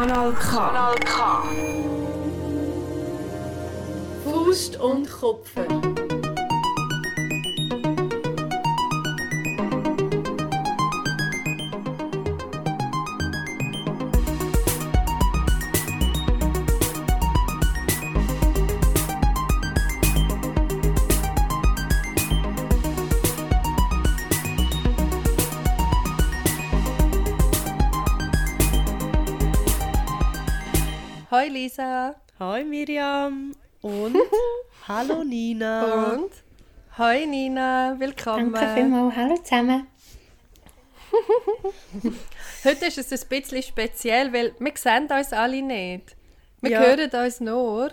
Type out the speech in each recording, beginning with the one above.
Kanal K. Kanal K. Faust und Kopfe. Hoi Lisa. Hoi Miriam und hallo Nina. Und? Hoi Nina, willkommen. Danke vielmals. Hallo zusammen. Heute ist es ein bisschen speziell, weil wir sehen uns alle nicht. Wir Ja. hören uns nur.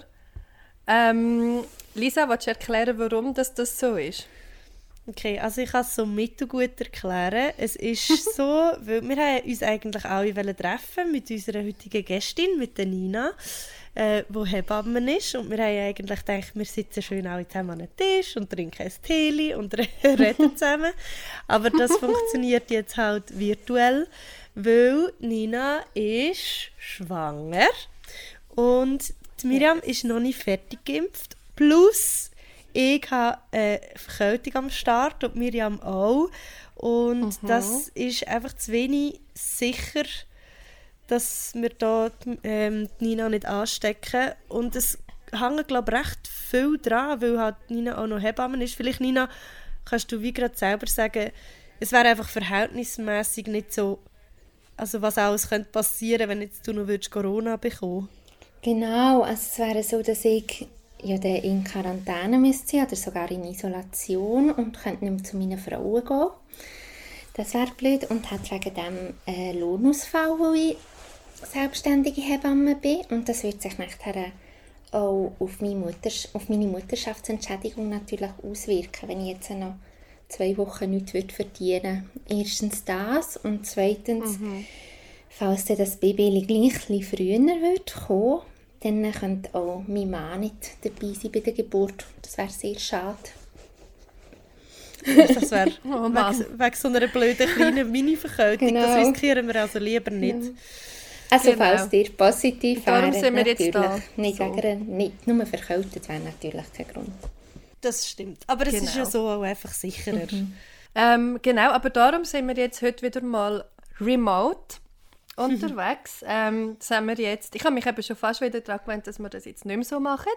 Ähm, Lisa, willst du erklären, warum das, das so ist? Okay, also ich kann es so mittelgut erklären. Es ist so, weil wir haben uns eigentlich alle treffen mit unserer heutigen Gästin, mit der Nina, äh, wo Hebamme ist. Und wir haben eigentlich gedacht, wir sitzen schön alle zusammen an einem Tisch und trinken ein Tee und reden zusammen. Aber das funktioniert jetzt halt virtuell, weil Nina ist schwanger und Miriam ist noch nicht fertig geimpft. Plus ich habe eine Verkältung am Start und Miriam auch. Und das ist einfach zu wenig sicher, dass wir da ähm, Nina nicht anstecken. Und es hängt, glaube ich, recht viel dran, weil halt Nina auch noch Hebamme ist. Vielleicht, Nina, kannst du wie gerade selber sagen, es wäre einfach verhältnismäßig nicht so, also was alles könnte passieren, wenn jetzt du noch würdest Corona bekommen Genau, also es wäre so, dass ich ja dann in Quarantäne müsste sein oder sogar in Isolation und könnte nicht mehr zu meinen Frauen gehen. Das wäre blöd und hat wegen dem einen Lohnausfall, wo ich selbstständige Hebamme bin. Und das wird sich nachher auch auf meine, Mutters auf meine Mutterschaftsentschädigung natürlich auswirken, wenn ich jetzt noch zwei Wochen nichts würde verdienen Erstens das und zweitens, falls dann das Baby gleich früher wird kommen, dann könnte auch mein Mann nicht dabei sein bei der Geburt. Das wäre sehr schade. Das wäre Oh wegen, wegen so einer blöden kleinen Mini-Verkältung. Das Genau. riskieren wir also lieber nicht. Also Genau. falls ihr positiv Darum wäret, sind wir jetzt natürlich. da. Nicht, So. einer, nicht nur verkältet wäre natürlich kein Grund. Das stimmt. Aber es ist Genau. ja so auch einfach sicherer. Ähm, genau, aber darum sind wir jetzt heute wieder mal remote unterwegs. Ähm, das haben wir jetzt, ich habe mich eben schon fast wieder daran gewöhnt, dass wir das jetzt nicht mehr so machen,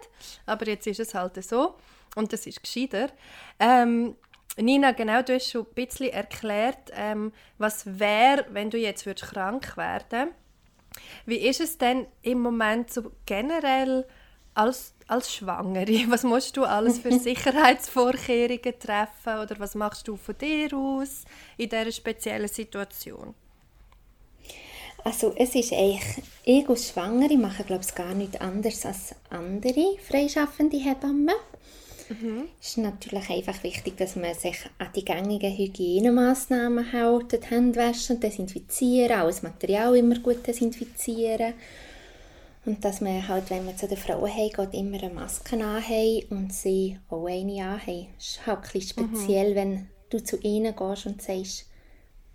aber jetzt ist es halt so und das ist gescheiter. Ähm, Nina, genau, du hast schon ein bisschen erklärt, ähm, was wäre, wenn du jetzt würdest krank werden Wie ist es denn im Moment so generell als, als Schwangere? Was musst du alles für Sicherheitsvorkehrungen treffen oder was machst du von dir aus in dieser speziellen Situation? Also es ist eigentlich, ich als Schwangere mache glaube ich gar nichts anderes als andere freischaffende Hebammen. Es ist natürlich einfach wichtig, dass man sich an die gängigen Hygienemaßnahmen hält, die Hände waschen, desinfizieren, alles Material immer gut desinfizieren. Und dass man halt, wenn man zu den Frauen geht, immer eine Maske anhaben und sie auch eine anhaben. Es ist halt ein bisschen speziell, wenn du zu ihnen gehst und sagst,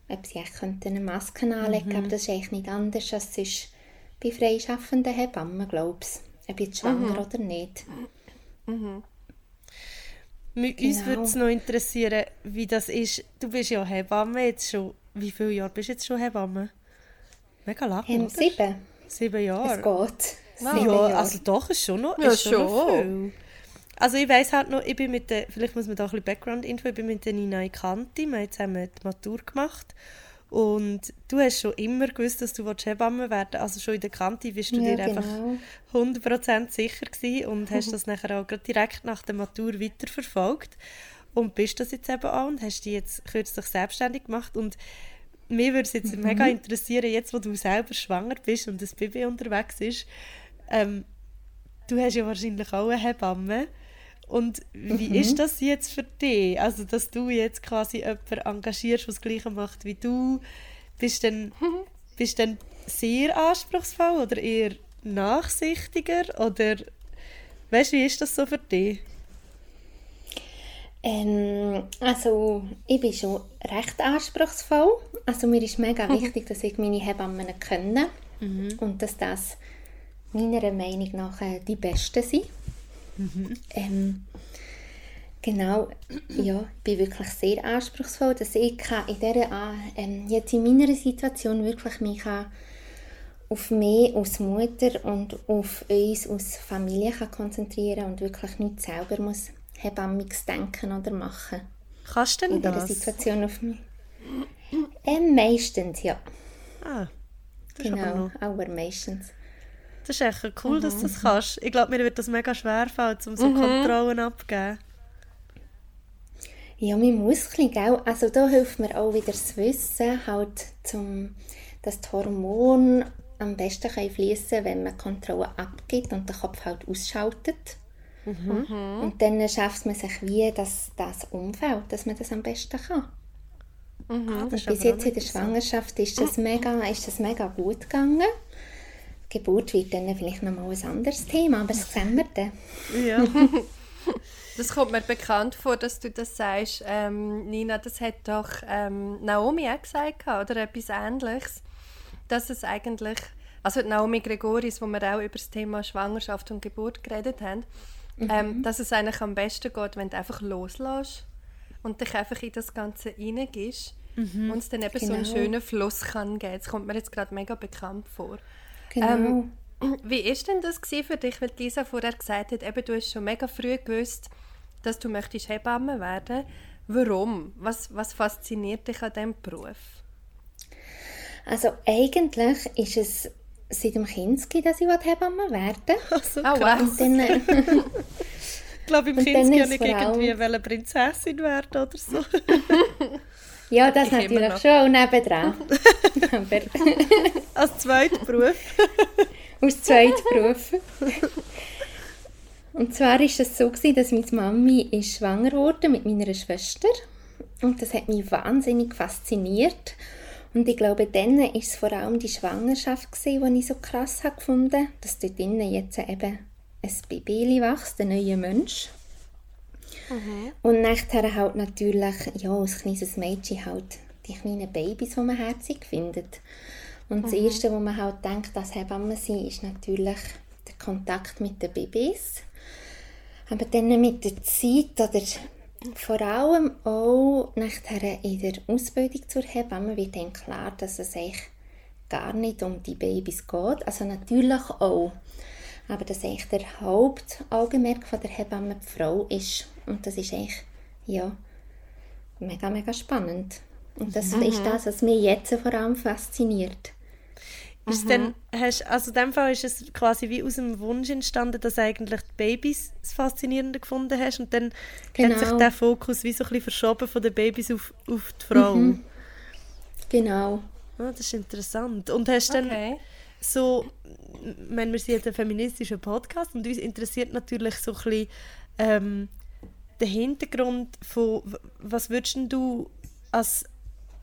ob sie echt könnten eine Maske anlegen könnten. Aber das ist eigentlich nicht anders als es ist bei freischaffenden Hebammen, glaube ich. Ob jetzt schwanger oder nicht. Mit Uns Genau. würde es noch interessieren, wie das ist. Du bist ja Hebamme jetzt schon. Wie viele Jahre bist du jetzt schon Hebamme? Mega lang, Ähm, oder? sieben. Sieben Es Jahre. geht. Ja, Sieben Jahre. also doch, ist schon noch, Ja, ist schon. Noch schon. viel. Also ich weiss halt noch, ich bin mit der, vielleicht muss man da ein bisschen Background-Info, ich bin mit der Nina Ikanti, wir haben zusammen die Matur gemacht. Und du hast schon immer gewusst, dass du Hebamme werden. Willst. also schon in der Kante bist du Ja, dir einfach genau. 100% sicher gewesen und hast das nachher auch direkt nach der Matur weiterverfolgt. Und bist das jetzt eben auch und hast dich jetzt kürzlich selbstständig gemacht. Und mir würde es jetzt mega interessieren, jetzt wo du selber schwanger bist und das Baby unterwegs ist, ähm, du hast ja wahrscheinlich auch eine Hebamme und wie ist das jetzt für dich? Also, dass du jetzt quasi jemanden engagierst, der das Gleiche macht wie du, bist du dann, bist dann sehr anspruchsvoll oder eher nachsichtiger oder weißt du, wie ist das so für dich? Ähm, also, ich bin schon recht anspruchsvoll. Also, mir ist mega wichtig, dass ich meine Hebammen kenne. und dass das meiner Meinung nach äh, die Besten sind. Ähm, genau, ja, ich bin wirklich sehr anspruchsvoll, dass ich kann in dieser, ähm, jetzt in meiner Situation wirklich mich kann auf mich als Mutter und auf uns als Familie kann konzentrieren und wirklich nicht selber muss hebammiges denken oder machen. Kannst du denn In dieser das? Situation auf mich. Ähm, meistens, ja. Ah, das aber Genau, noch. aber meistens. Das ist echt cool, dass Mhm. du das kannst. Ich glaube, mir wird das mega schwer fallen, um so Kontrollen abzugeben. Ja, mein Muskeln, gell? Also da hilft mir auch wieder das Wissen, halt zum, dass die Hormone am besten können fließen wenn man Kontrolle abgibt und den Kopf halt ausschaltet. Und dann schafft man sich wie das, das Umfeld, dass man das am besten kann. Und ist bis jetzt in der. Schwangerschaft ist das mega, ist das mega gut gegangen. Geburt wird dann vielleicht nochmal ein anderes Thema, aber das sehen wir dann. Ja. Das kommt mir bekannt vor, dass du das sagst. Ähm, Nina, das hat doch ähm, Naomi auch gesagt, oder etwas Ähnliches. Dass es eigentlich, also Naomi Gregoris, wo wir auch über das Thema Schwangerschaft und Geburt geredet haben, ähm, dass es eigentlich am besten geht, wenn du einfach loslässt und dich einfach in das Ganze reingibst und es dann eben so einen Genau. schönen Fluss kann geben. Das kommt mir jetzt gerade mega bekannt vor. Genau. Ähm, Wie ist denn das für dich, weil Lisa vorher gesagt hat, eben, du hast schon mega früh gewusst, dass du möchtest Hebamme werden. Warum? Was, was fasziniert dich an diesem Beruf? Also eigentlich ist es seit dem Kindesgehen, dass ich Hebamme werden will. Also, Oh, krass. wow. Und dann, äh, Ich glaube, im Und dann Kind ist kann ich irgendwie wollte Prinzessin werden oder so. ja, das Ich natürlich noch. schon auch nebendran. Aber Als zweiter Beruf. aus Zweitberufen. Und zwar ist es so, gewesen, dass meine Mami ist schwanger wurde mit meiner Schwester. Und das hat mich wahnsinnig fasziniert. Und ich glaube, dann war es vor allem die Schwangerschaft, gewesen, die ich so krass gefunden dass dort drinnen jetzt eben ein Baby wächst, ein neuer Mensch. Und nachher halt natürlich, ja, als kleines Mädchen halt die kleinen Babys, die man herzig findet. Und das Erste, wo man halt denkt, dass Hebammen sind, ist natürlich der Kontakt mit den Babys. Aber dann mit der Zeit oder vor allem auch nachher in der Ausbildung zur Hebamme wird dann klar, dass es eigentlich gar nicht um die Babys geht. Also natürlich auch. Aber dass eigentlich der Hauptaugenmerk von der Hebamme die Frau ist. Und das ist eigentlich, ja, mega, mega spannend. Und das ist das, was mich jetzt vor allem fasziniert. Ist es denn, hast, also in dem Fall ist es quasi wie aus dem Wunsch entstanden, dass eigentlich die Babys das Faszinierende gefunden hast und dann hat sich Genau. der Fokus wie so ein bisschen verschoben von den Babys auf, auf die Frau. Genau. Ah, das ist interessant. Und hast dann Okay. so, ich meine, wir sind ja ein feministischer Podcast und uns interessiert natürlich so ein bisschen ähm, der Hintergrund von, was würdest du als,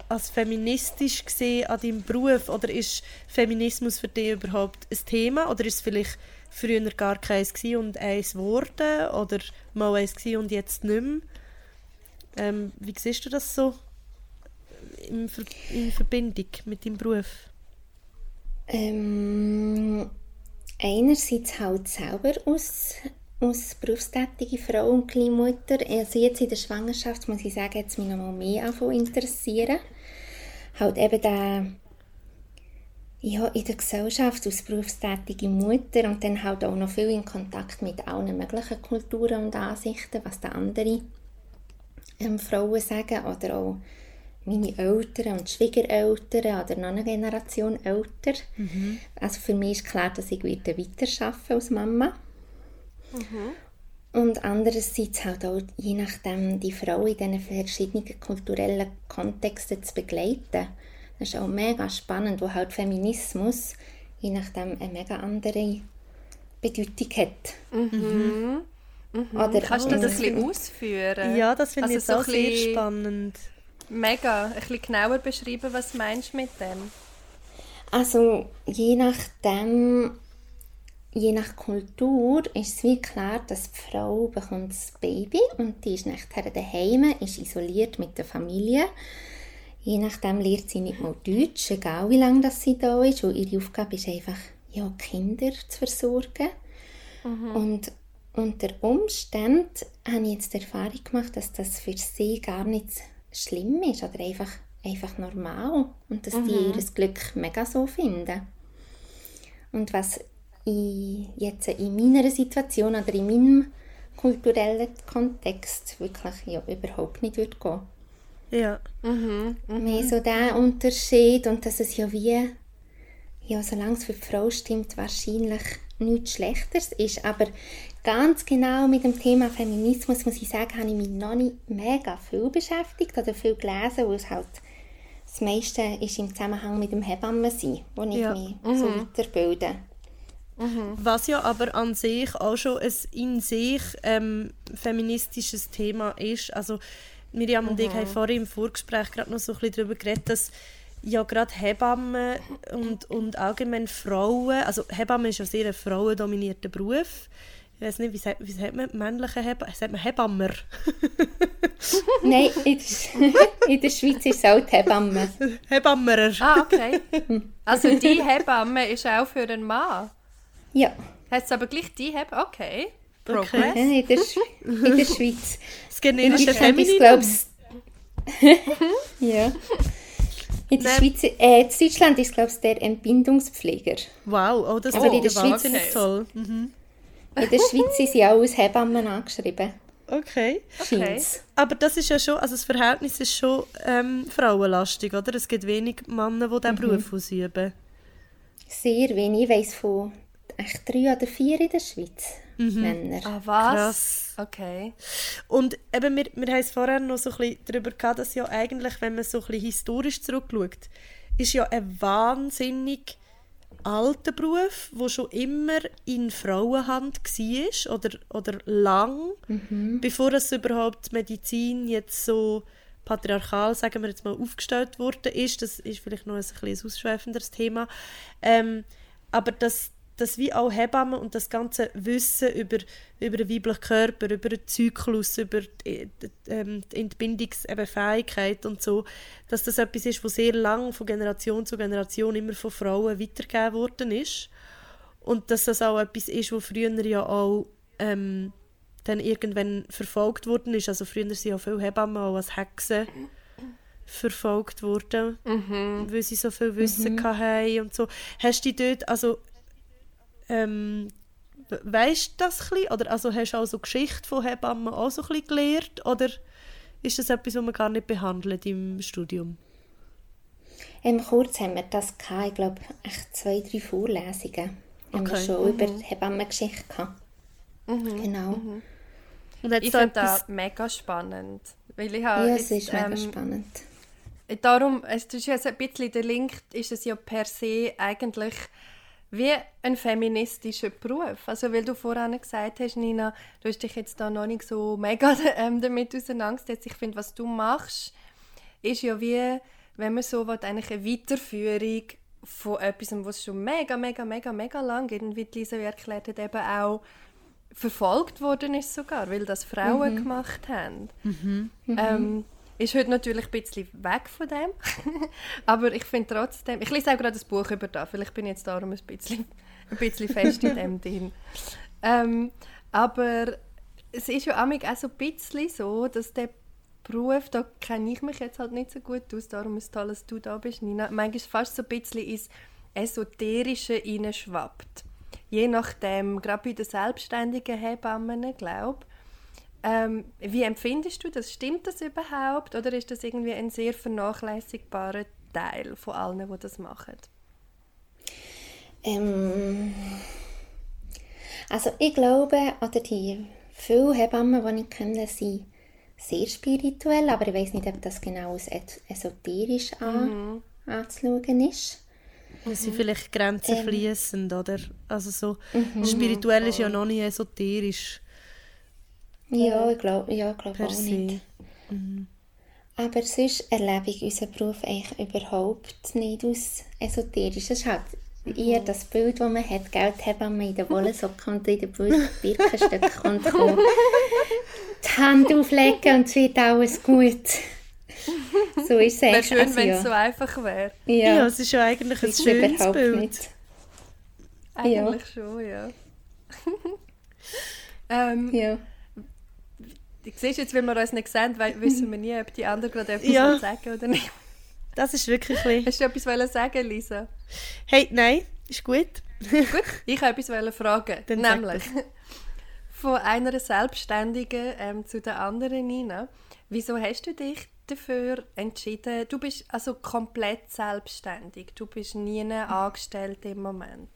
als feministisch gesehen an deinem Beruf oder ist Feminismus für dich überhaupt ein Thema oder ist es vielleicht früher gar keins und eins geworden oder mal eins und jetzt nicht mehr? Ähm, wie siehst du das so in, Ver in Verbindung mit deinem Beruf? Ähm, einerseits halt selber aus, aus berufstätige Frau und Kleinmutter. Also jetzt in der Schwangerschaft muss ich sagen, jetzt mich noch mal mehr anfangen interessieren. Halt eben der, ja, in der Gesellschaft als berufstätige Mutter und dann halt auch noch viel in Kontakt mit allen möglichen Kulturen und Ansichten, was da andere ähm, Frauen sagen oder auch meine Eltern und Schwiegereltern oder noch eine Generation älter. Also für mich ist klar, dass ich wieder weiterarbeiten als Mama. Und andererseits halt auch, je nachdem, die Frau in diesen verschiedenen kulturellen Kontexten zu begleiten. Das ist auch mega spannend, wo halt Feminismus je nachdem eine mega andere Bedeutung hat. Oder Kannst du das auch- ein bisschen ausführen? Ja, das finde ich Also jetzt auch so ein sehr spannend. Mega. Ein bisschen genauer beschreiben, was meinst du mit dem? Also je nachdem, je nach Kultur ist es wie klar, dass die Frau bekommt das Baby und die ist nachher daheim, ist isoliert mit der Familie. je nachdem lernt sie nicht mal Deutsch, egal wie lange das sie da ist. Und ihre Aufgabe ist einfach, ja, Kinder zu versorgen. Und unter Umständen habe ich jetzt die Erfahrung gemacht, dass das für sie gar nicht schlimm ist oder einfach, einfach normal und dass die ihr Glück mega so finden. Und was ich jetzt in meiner Situation oder in meinem kulturellen Kontext wirklich ja, überhaupt nicht würde gehen. Ja. Mehr so der Unterschied und dass es ja wie, ja, solange es für die Frau stimmt, wahrscheinlich nichts Schlechteres ist. Aber ganz genau mit dem Thema Feminismus, muss ich sagen, habe ich mich noch nicht mega viel beschäftigt oder viel gelesen, weil es halt das meiste ist im Zusammenhang mit dem Hebammensein, wo ich Ja. mich so weiterbilde. Was ja aber an sich auch schon ein in sich ähm, feministisches Thema ist. Also Miriam und ich haben vorhin im Vorgespräch gerade noch so ein bisschen darüber geredet, dass ja gerade Hebammen und, und allgemein Frauen, also Hebammen ist ja sehr ein frauendominierter Beruf. Ich weiß nicht, wie sagt, wie sagt man männliche Hebammen? Sagt man Hebammer? Nein, in der, in der Schweiz ist es auch die Hebamme. Hebammerer. Ah, okay. Also die Hebamme ist auch für einen Mann. Ja, Heißt es aber gleich die Hebamme? Okay. Okay. Progress. in der, Sch- in der Schweiz. Das In generische ist Femininum. glaub's ja. In der Schweiz, äh, in Deutschland ist glaube ich der Entbindungspfleger. Wow, oh, das Aber finde in der Schweiz- wahnsinnig toll. Mhm. In der Schweiz sind sie auch als Hebammen angeschrieben. Okay. Scheint's. Aber das ist ja schon, also das Verhältnis ist schon ähm, frauenlastig, oder? Es gibt wenig Männer, die diesen Beruf ausüben. Sehr wenig. Ich weiss von echt drei oder vier in der Schweiz. Männer. Ah, was? Krass. Okay. Und eben, wir, wir haben es vorher noch so ein bisschen darüber gehabt, dass ja eigentlich, wenn man so ein bisschen historisch zurückschaut, ist ja ein wahnsinnig alter Beruf, der schon immer in Frauenhand war oder, oder lang, bevor es überhaupt die Medizin jetzt so patriarchal, sagen wir jetzt mal, aufgestellt worden ist. Das ist vielleicht noch ein, bisschen ein ausschweifenderes Thema. Ähm, aber das, das wie auch Hebammen und das ganze Wissen über, über den weiblichen Körper, über den Zyklus, über die, ähm, die Entbindungsfähigkeit und so, dass das etwas ist, was sehr lang von Generation zu Generation immer von Frauen weitergegeben worden ist. Und dass das auch etwas ist, was früher ja auch ähm, dann irgendwann verfolgt worden ist. Also früher sind ja viele Hebammen auch als Hexen verfolgt worden, weil sie so viel Wissen hatten und so. Hast du dort, also ähm, we- weisst du das ein? Oder also hast du auch so Geschichte von Hebammen auch so ein bisschen gelernt? Oder ist das etwas, was man gar nicht behandelt im Studium? Ähm, kurz haben wir das gehabt, ich glaube, echt zwei, drei Vorlesungen. Haben wir Okay. schon über die Hebammengeschichte gehabt. Genau. Und hat's Ich da finde etwas- das mega spannend. Weil ich habe Ja, es ist mega ähm, spannend. Darum, es ist ja so ein bisschen der Link, ist es ja per se eigentlich wie ein feministischer Beruf. Also weil du vorhin gesagt hast, Nina, du hast dich jetzt da noch nicht so mega ähm, damit auseinandergesetzt. Ich finde, was du machst, ist ja wie, wenn man so will, eigentlich eine Weiterführung von etwas, was schon mega, mega, mega, mega lang, die Lisa wie erklärt hat, eben auch verfolgt worden ist sogar, weil das Frauen gemacht haben. Ähm, ist heute natürlich ein bisschen weg von dem. Aber ich finde trotzdem, ich lese auch gerade ein Buch über das, vielleicht bin ich jetzt darum ein bisschen, ein bisschen fest in dem drin. Ähm, aber es ist ja amig auch so ein bisschen so, dass der Beruf, da kenne ich mich jetzt halt nicht so gut aus, darum ist es toll, dass du da bist, Nina. Manchmal fast so ein bisschen ins Esoterische hineinschwappt. Je nachdem, gerade bei den selbstständigen Hebammen, glaube ähm, wie empfindest du das? Stimmt das überhaupt? Oder ist das irgendwie ein sehr vernachlässigbarer Teil von allen, die das machen? Ähm, also ich glaube, oder die viele Hebammen, die ich kenne, sind sehr spirituell, aber ich weiß nicht, ob das genau als esoterisch an, anzuschauen ist. dass sie vielleicht Grenzen Ähm. fließend, oder? Also so, spirituell ist ja noch nicht esoterisch Ja, ich glaube ja, ich glaub auch se. nicht. Aber sonst erlebe ich unseren Beruf eigentlich überhaupt nicht aus esoterisch. Es ist halt eher das Bild, das man hat, gell, die Hebamme in der Wollensocke und in den Bir- Birkenstöcken und kommt die Hand auflegen und es wird alles gut. So ist es Wäre eigentlich. schön, Also, wenn ja. es so einfach wäre. Ja, ja, es ist ja eigentlich ein ist schönes überhaupt Bild. nicht. Eigentlich schon, ja. ähm, Ja. Du siehst jetzt, wenn wir uns nicht sehen, wissen wir nie, ob die andere gerade etwas Ja. sagen oder nicht. Das ist wirklich ein. Hast du etwas wollen sagen, Lisa? Hey, nein, ist gut. Gut, ich wollte etwas wollen fragen. Dann nämlich von einer Selbstständigen ähm, zu der anderen, Nina. Wieso hast du dich dafür entschieden? Du bist also komplett selbstständig. Du bist nie angestellt im Moment.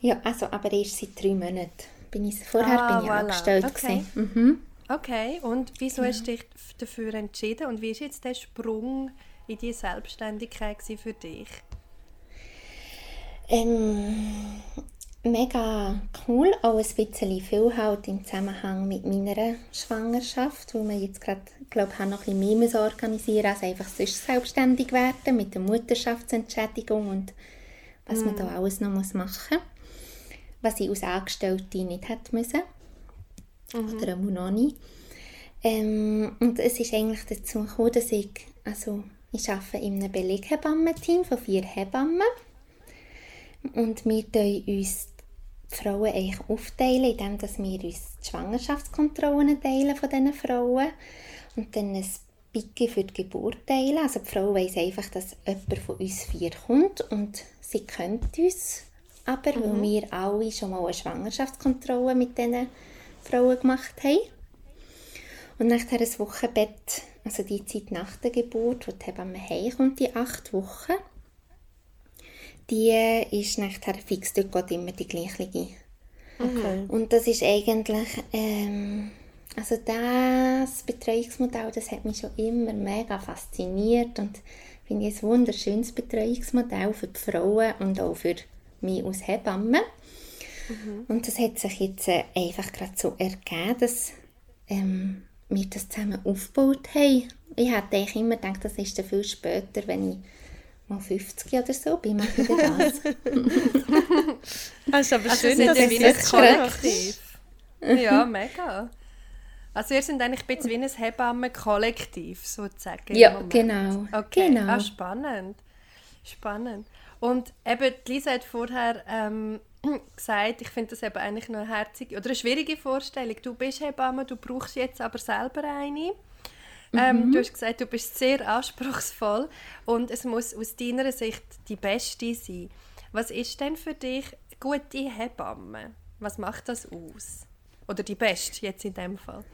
ja, also aber erst seit drei Monaten. Bin ich, vorher Ah, bin ich voilà. angestellt. Okay. gewesen. Mhm. Okay, und wieso hast du dich dafür entschieden? Und wie ist jetzt der Sprung in die Selbstständigkeit für dich? Ähm, mega cool, auch ein bisschen viel halt im Zusammenhang mit meiner Schwangerschaft, wo wir jetzt gerade, glaube ich, noch ein bisschen mehr organisieren als einfach sonst selbstständig werden mit der Mutterschaftsentschädigung und was man da alles noch muss machen muss, was ich als Angestellte nicht hätte müssen. Oder auch noch nicht. Ähm, und es ist eigentlich dazu gekommen, dass ich, also ich arbeite in einem Beleghebammen-Team von vier Hebammen. Und wir teilen uns die Frauen eigentlich aufteilen, indem dass wir uns die Schwangerschaftskontrollen teilen von diesen Frauen und dann ein Picke für die Geburt teilen. Also die Frau weiss einfach, dass jemand von uns vier kommt und sie kennt uns aber, weil wir alle schon mal eine Schwangerschaftskontrolle mit diesen Frauen gemacht haben. Und nachher ein Wochenbett, also die Zeit nach der Geburt, wo die Hebamme heimkommt, die acht Wochen, die ist nachher fix, dort geht immer die gleiche. Okay. Und das ist eigentlich, ähm, also das Betreuungsmodell, das hat mich schon immer mega fasziniert und finde ich ein wunderschönes Betreuungsmodell für die Frauen und auch für mich als Hebamme. Und das hat sich jetzt äh, einfach gerade so ergeben, dass ähm, wir das zusammen aufgebaut haben. Ich hätte eigentlich immer gedacht, das ist dann viel später, wenn ich mal 50 oder so bin, mache ich das. Das ist aber Also schön, sind dass ihr wie das ein. Kollektiv. ja, mega. Also ihr sind eigentlich ein bisschen wie ein Hebammen-Kollektiv, sozusagen. Ja, genau. Okay, Genau. ah, spannend. Spannend. Und eben, die Lisa hat vorher ähm, gesagt, ich finde das eben eigentlich noch eine herzige oder eine schwierige Vorstellung. Du bist Hebamme, du brauchst jetzt aber selber eine. Ähm, du hast gesagt, du bist sehr anspruchsvoll und es muss aus deiner Sicht die beste sein. Was ist denn für dich gute Hebamme? Was macht das aus? Oder die beste jetzt in dem Fall?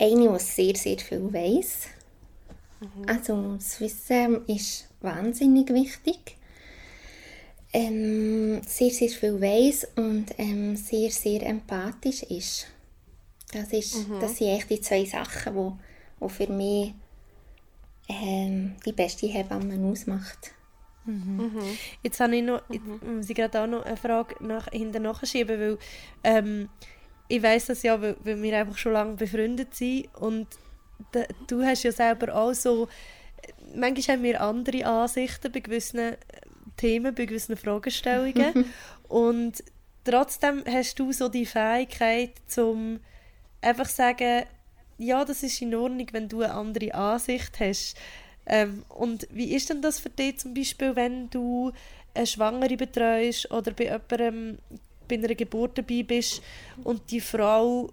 Eine, die sehr, sehr viel weiss. Also das Wissen ist wahnsinnig wichtig. Ähm, sehr, sehr viel weiss und ähm, sehr, sehr empathisch ist. Das, ist, das sind echt die zwei Sachen, die, die für mich ähm, die beste Hebamme ausmacht. Jetzt habe ich noch, jetzt muss ich gerade auch noch eine Frage nach, hinter nachschieben, weil ähm, ich weiß das ja, weil, weil wir einfach schon lange befreundet sind und da, du hast ja selber auch so, manchmal haben wir andere Ansichten bei gewissen äh, Themen, bei gewissen Fragestellungen und trotzdem hast du so die Fähigkeit zum einfach sagen, ja, das ist in Ordnung, wenn du eine andere Ansicht hast. Ähm, und wie ist denn das für dich zum Beispiel, wenn du eine Schwangere betreust oder bei jemandem bei einer Geburt dabei bist und die Frau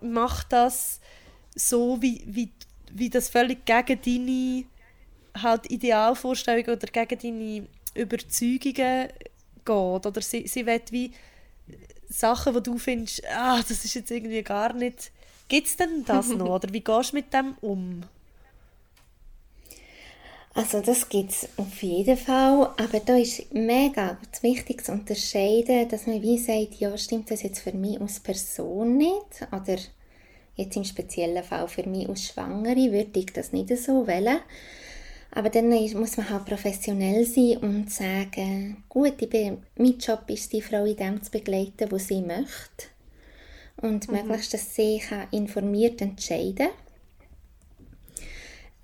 macht das so, wie, wie, wie das völlig gegen deine halt Idealvorstellungen oder gegen deine Überzeugungen geht. Oder sie, sie will wie Sachen, wo du findest, ah, das ist jetzt irgendwie gar nicht... Gibt es denn das noch? Oder wie gehst du mit dem um? Also das gibt es auf jeden Fall, aber da ist mega wichtig zu unterscheiden, dass man wie sagt, ja stimmt das jetzt für mich als Person nicht oder jetzt im speziellen Fall für mich als Schwangere würde ich das nicht so wählen. Aber dann muss man halt professionell sein und sagen, gut, ich bin, mein Job ist, die Frau in dem zu begleiten, wo sie möchte. Und möglichst, dass sie kann informiert entscheiden kann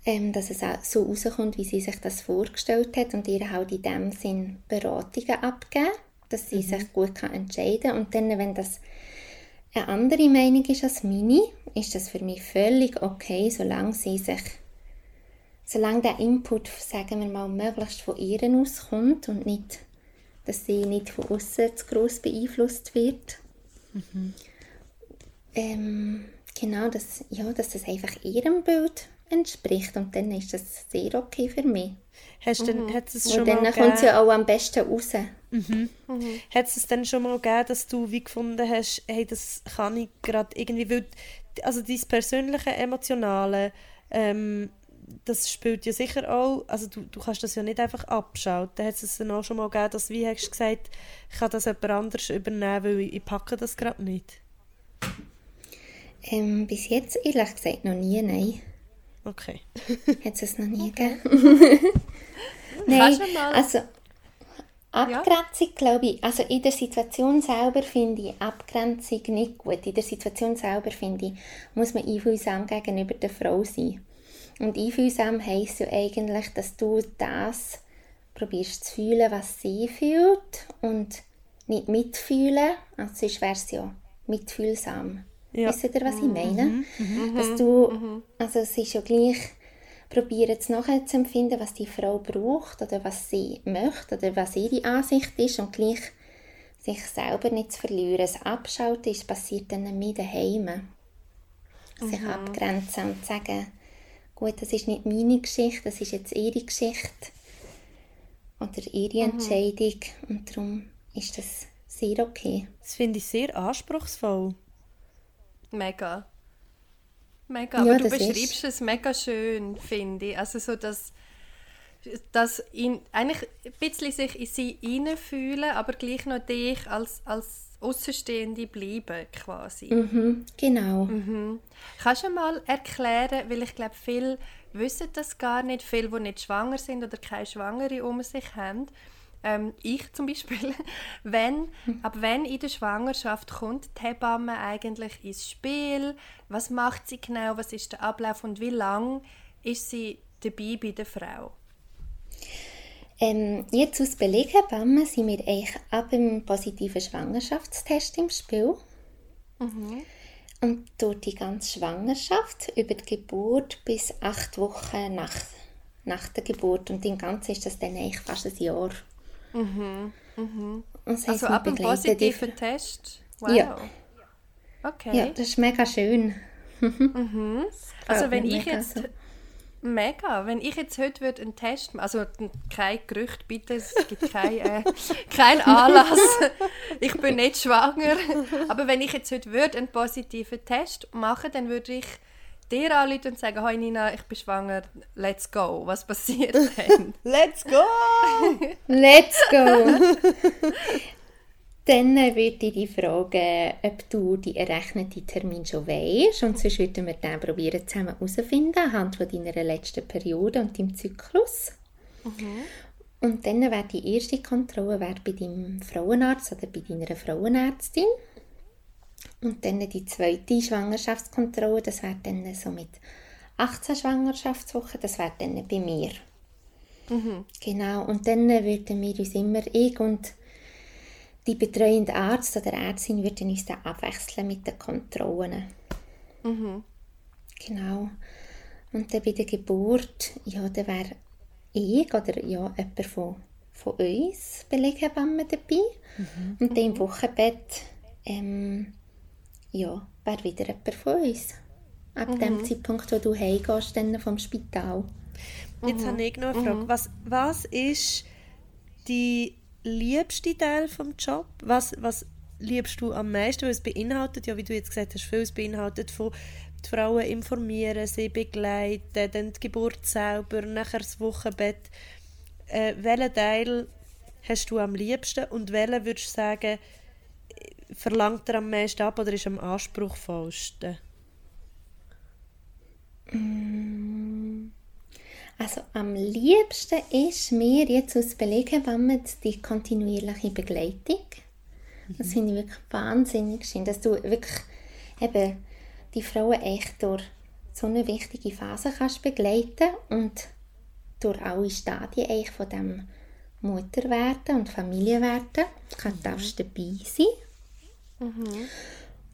ähm, dass es auch so rauskommt, wie sie sich das vorgestellt hat und ihr halt in dem Sinn Beratungen abgeben, dass sie sich gut kann entscheiden kann. Und dann, wenn das eine andere Meinung ist als meine, ist das für mich völlig okay, solange sie sich solange der Input, sagen wir mal, möglichst von ihr auskommt und nicht, dass sie nicht von außen zu gross beeinflusst wird. Ähm, genau, dass, ja, dass das einfach ihrem Bild entspricht und dann ist das sehr okay für mich. Hast du denn, hat es Und schon dann mal kommt es ja auch am besten raus. hat es denn schon mal gegeben, dass du wie gefunden hast, hey, das kann ich gerade irgendwie, weil, also dein persönliche, emotionale, ähm, das spielt ja sicher auch, also du, du kannst das ja nicht einfach abschalten. Hat es dann auch schon mal gegeben, dass du wie hast du gesagt, ich kann das jemand anders übernehmen, weil ich, ich packe das gerade nicht? Ähm, bis jetzt ehrlich gesagt noch nie, nein. Okay. Hat es noch nie gegeben. Nein, also Abgrenzung glaube ich, also in der Situation selber finde ich Abgrenzung nicht gut. In der Situation selber finde ich, muss man einfühlsam gegenüber der Frau sein. Und einfühlsam heisst ja eigentlich, dass du das probierst zu fühlen, was sie fühlt und nicht mitfühlen, also sonst wäre es ja mitfühlsam. Ja. Wisst ihr, was ich meine? Dass du, also es ist ja gleich, probieren zu nachzuempfinden, was die Frau braucht oder was sie möchte oder was ihre Ansicht ist und gleich sich selber nicht zu verlieren. Das Abschalten ist passiert dann mehr daheim. Sich abgrenzen und sagen, gut, das ist nicht meine Geschichte, das ist jetzt ihre Geschichte oder ihre Entscheidung und darum ist das sehr okay. Das finde ich sehr anspruchsvoll. Mega. Mega, Ja, aber du beschreibst es mega schön, finde ich. Also so, dass, dass ihn, eigentlich ein bisschen sich in sie hineinfühlen, aber gleich noch dich als, als Außenstehende bleiben, quasi. Mhm, genau. Kannst du mal erklären, weil ich glaube, viele wissen das gar nicht, viele, die nicht schwanger sind oder keine Schwangere um sich haben. Ähm, ich zum Beispiel, wenn, ab wenn in der Schwangerschaft kommt die Hebamme eigentlich ins Spiel? Was macht sie genau? Was ist der Ablauf und wie lang ist sie dabei bei der Frau? Ähm, jetzt aus Beleghebamme sind wir eigentlich ab dem positiven Schwangerschaftstest im Spiel. Und durch die ganze Schwangerschaft, über die Geburt bis acht Wochen nach, nach der Geburt. Und im Ganzen ist das dann eigentlich fast ein Jahr. Das heisst, Also ab dem begleiten die- positiven Test? Wow. Ja. Okay. Ja, das ist mega schön. Also Gefällt wenn ich jetzt so. Mega, wenn ich jetzt heute würde einen Test machen, also n- kein Gerücht bitte, es gibt kein, äh, kein Anlass, ich bin nicht schwanger, aber wenn ich jetzt heute würde einen positiven Test machen, dann würde ich dir anrufen und sagen, «Hoi Nina, ich bin schwanger, let's go». Was passiert dann? Let's go! Let's go! Dann würde ich dich fragen, ob du die errechneten Termin schon weißt. Und sonst würden wir dann probieren, zusammen herauszufinden, anhand von deiner letzten Periode und deinem Zyklus. Und dann wäre die erste Kontrolle wäre bei deinem Frauenarzt oder bei deiner Frauenärztin. Und dann die zweite Schwangerschaftskontrolle, das wäre dann so mit 18 Schwangerschaftswochen, das wäre dann bei mir. Genau, und dann würden wir uns immer, ich und die betreuende Arzt oder Ärztin würden uns dann abwechseln mit den Kontrollen. Genau. Und dann bei der Geburt, ja, da wäre ich oder ja, jemand von, von uns Beleghebamme dabei. Und dann im Wochenbett, ähm, ja, wäre wieder jemand von uns. Ab dem Zeitpunkt, wo du heimgehst, dann vom Spital. Jetzt habe ich noch eine Frage. Was, was ist die liebste Teil vom Job? Was, was liebst du am meisten? Weil es beinhaltet, ja, wie du jetzt gesagt hast, viel, es beinhaltet von die Frauen informieren, sie begleiten, dann die Geburt selber, nachher das Wochenbett. Äh, welchen Teil hast du am liebsten und welchen würdest du sagen, verlangt er am meisten ab oder ist am anspruchsvollsten? Also am liebsten ist mir jetzt aus Beleghebamme die kontinuierliche Begleitung. Das finde ich wirklich wahnsinnig schön, dass du wirklich eben die Frauen echt durch so eine wichtige Phase kannst begleiten und durch alle Stadien eigentlich von dem Mutterwerden und Familienwerden kann darfst dabei sein.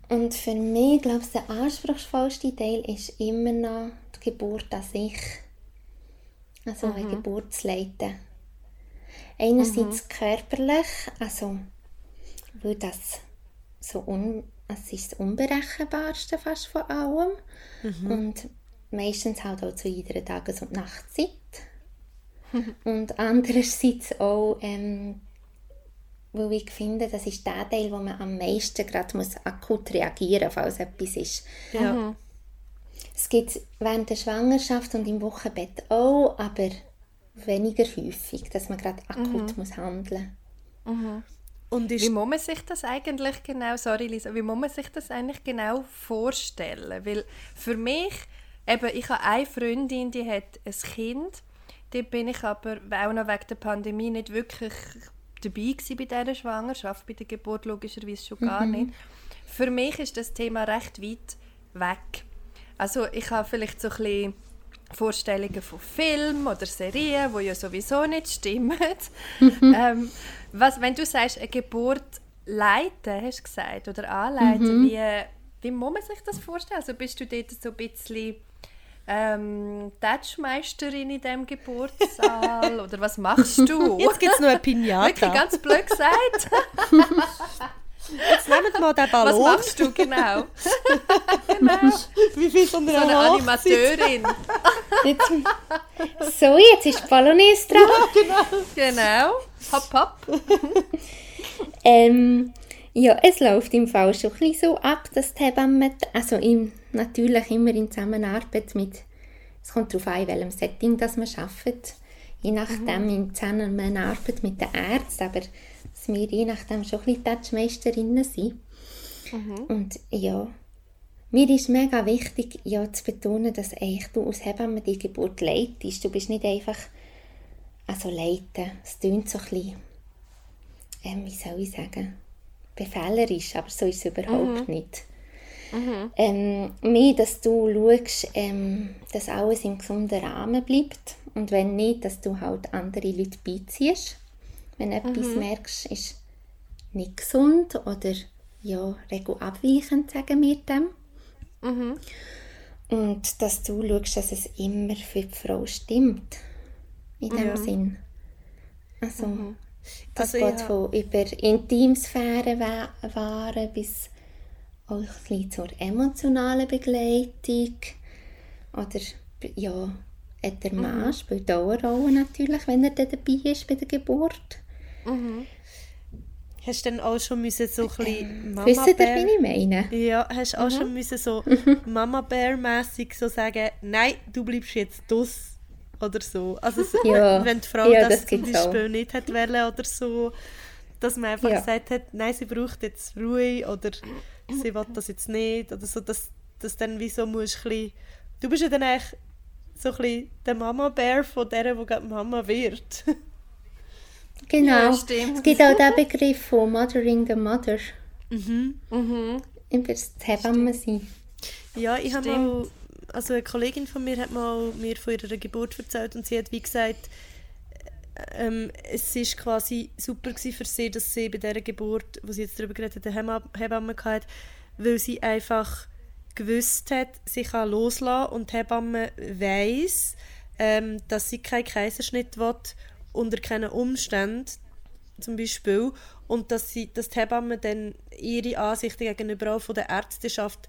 Und für mich, glaube ich, der anspruchsvollste Teil ist immer noch die Geburt an sich. Also eine Geburt zu leiten. Einerseits körperlich, also weil das so un, es ist das Unberechenbarste fast von allem und meistens halt auch zu jeder Tages- und Nachtzeit. und andererseits auch, ähm, weil ich finde, das ist der Teil, wo man am meisten gerade muss akut reagieren muss, falls etwas ist. Ja. Es gibt während der Schwangerschaft und im Wochenbett auch, aber weniger häufig, dass man gerade akut muss handeln Und ist Wie muss man sich das eigentlich genau, sorry Lisa, wie muss man sich das eigentlich genau vorstellen? Weil für mich, eben, ich habe eine Freundin, die hat ein Kind, die bin ich aber auch noch wegen der Pandemie nicht wirklich dabei gewesen bei dieser Schwangerschaft, bei der Geburt logischerweise schon gar nicht. Für mich ist das Thema recht weit weg. Also ich habe vielleicht so ein bisschen Vorstellungen von Filmen oder Serien, die ja sowieso nicht stimmen. ähm, was, wenn du sagst, eine Geburt leiten, hast du gesagt, oder anleiten, wie, wie muss man sich das vorstellen? Also bist du dort so ein bisschen ähm, Touchmeisterin in diesem Geburtssaal oder was machst du? Jetzt gibt es noch eine Wirklich Pinata. ganz blöd gesagt. Jetzt nehmt mal den Was Ballon. machst du genau? Wie viel von So eine? Animateurin. Jetzt, so, jetzt ist die Bolognese dran. Genau. Hopp, hopp. Ähm, ja, es läuft im Fall schon ein bisschen so ab, dass die Hebamme, also im, natürlich immer in Zusammenarbeit mit, es kommt darauf an, in welchem Setting das man arbeitet, je nachdem in Zusammenarbeit mit den Ärzten, aber dass wir je nachdem schon ein bisschen Touchmeisterinnen sind. Und ja, mir ist mega wichtig, ja, zu betonen, dass eigentlich du als Hebamme die Geburt leitest. Du bist nicht einfach, also leiten, es klingt so ein bisschen ähm, wie soll ich sagen, befehlerisch, aber so ist es überhaupt nicht. Ähm, mehr, dass du schaust, ähm, dass alles im gesunden Rahmen bleibt und wenn nicht, dass du halt andere Leute beiziehst. Wenn du etwas merkst, ist nicht gesund oder ja, regelabweichend, sagen wir dem. Und dass du schaust, dass es immer für die Frau stimmt. In dem Sinn. Also, das Also geht ja. von über Intimsphäre wa- wahren bis auch ein bisschen zur emotionalen Begleitung. Oder ja, der Mann Mhm. spielt auch eine Rolle natürlich, wenn er dann dabei ist bei der Geburt. Hast du dann auch schon müssen so ein bisschen Mama Wisst ihr, wie ich meine? Ja, hast du auch schon müssen so Mama Bär mäßig so sagen, nein, du bleibst jetzt dus oder so. Also so, Ja. wenn die Frau Ja, das, das zum gibt's auch. Beispiel nicht hat wollen oder so, dass man einfach Ja. gesagt hat, nein, sie braucht jetzt Ruhe oder sie will das jetzt nicht oder so, dass, dass dann wie so musst ein du bist ja dann eigentlich so ein bisschen der Mama Bär von der, die gerade Mama wird. Genau. Ja, stimmt. Es gibt auch den Begriff von Mothering the Mother. Mhm. Über das Hebamme sein. Ja, ich habe mal, also eine Kollegin von mir hat mal mir von ihrer Geburt erzählt und sie hat wie gesagt, ähm, es ist quasi super für sie, dass sie bei dieser Geburt, wo sie jetzt darüber geredet hat, eine Hebamme hatte, weil sie einfach gewusst hat, sie kann loslassen und die Hebamme weiss, ähm, dass sie keinen Kaiserschnitt will, unter keinen Umständen zum Beispiel. Und dass, sie, dass die Hebamme dann ihre Ansichten gegenüber auch von der Ärzteschaft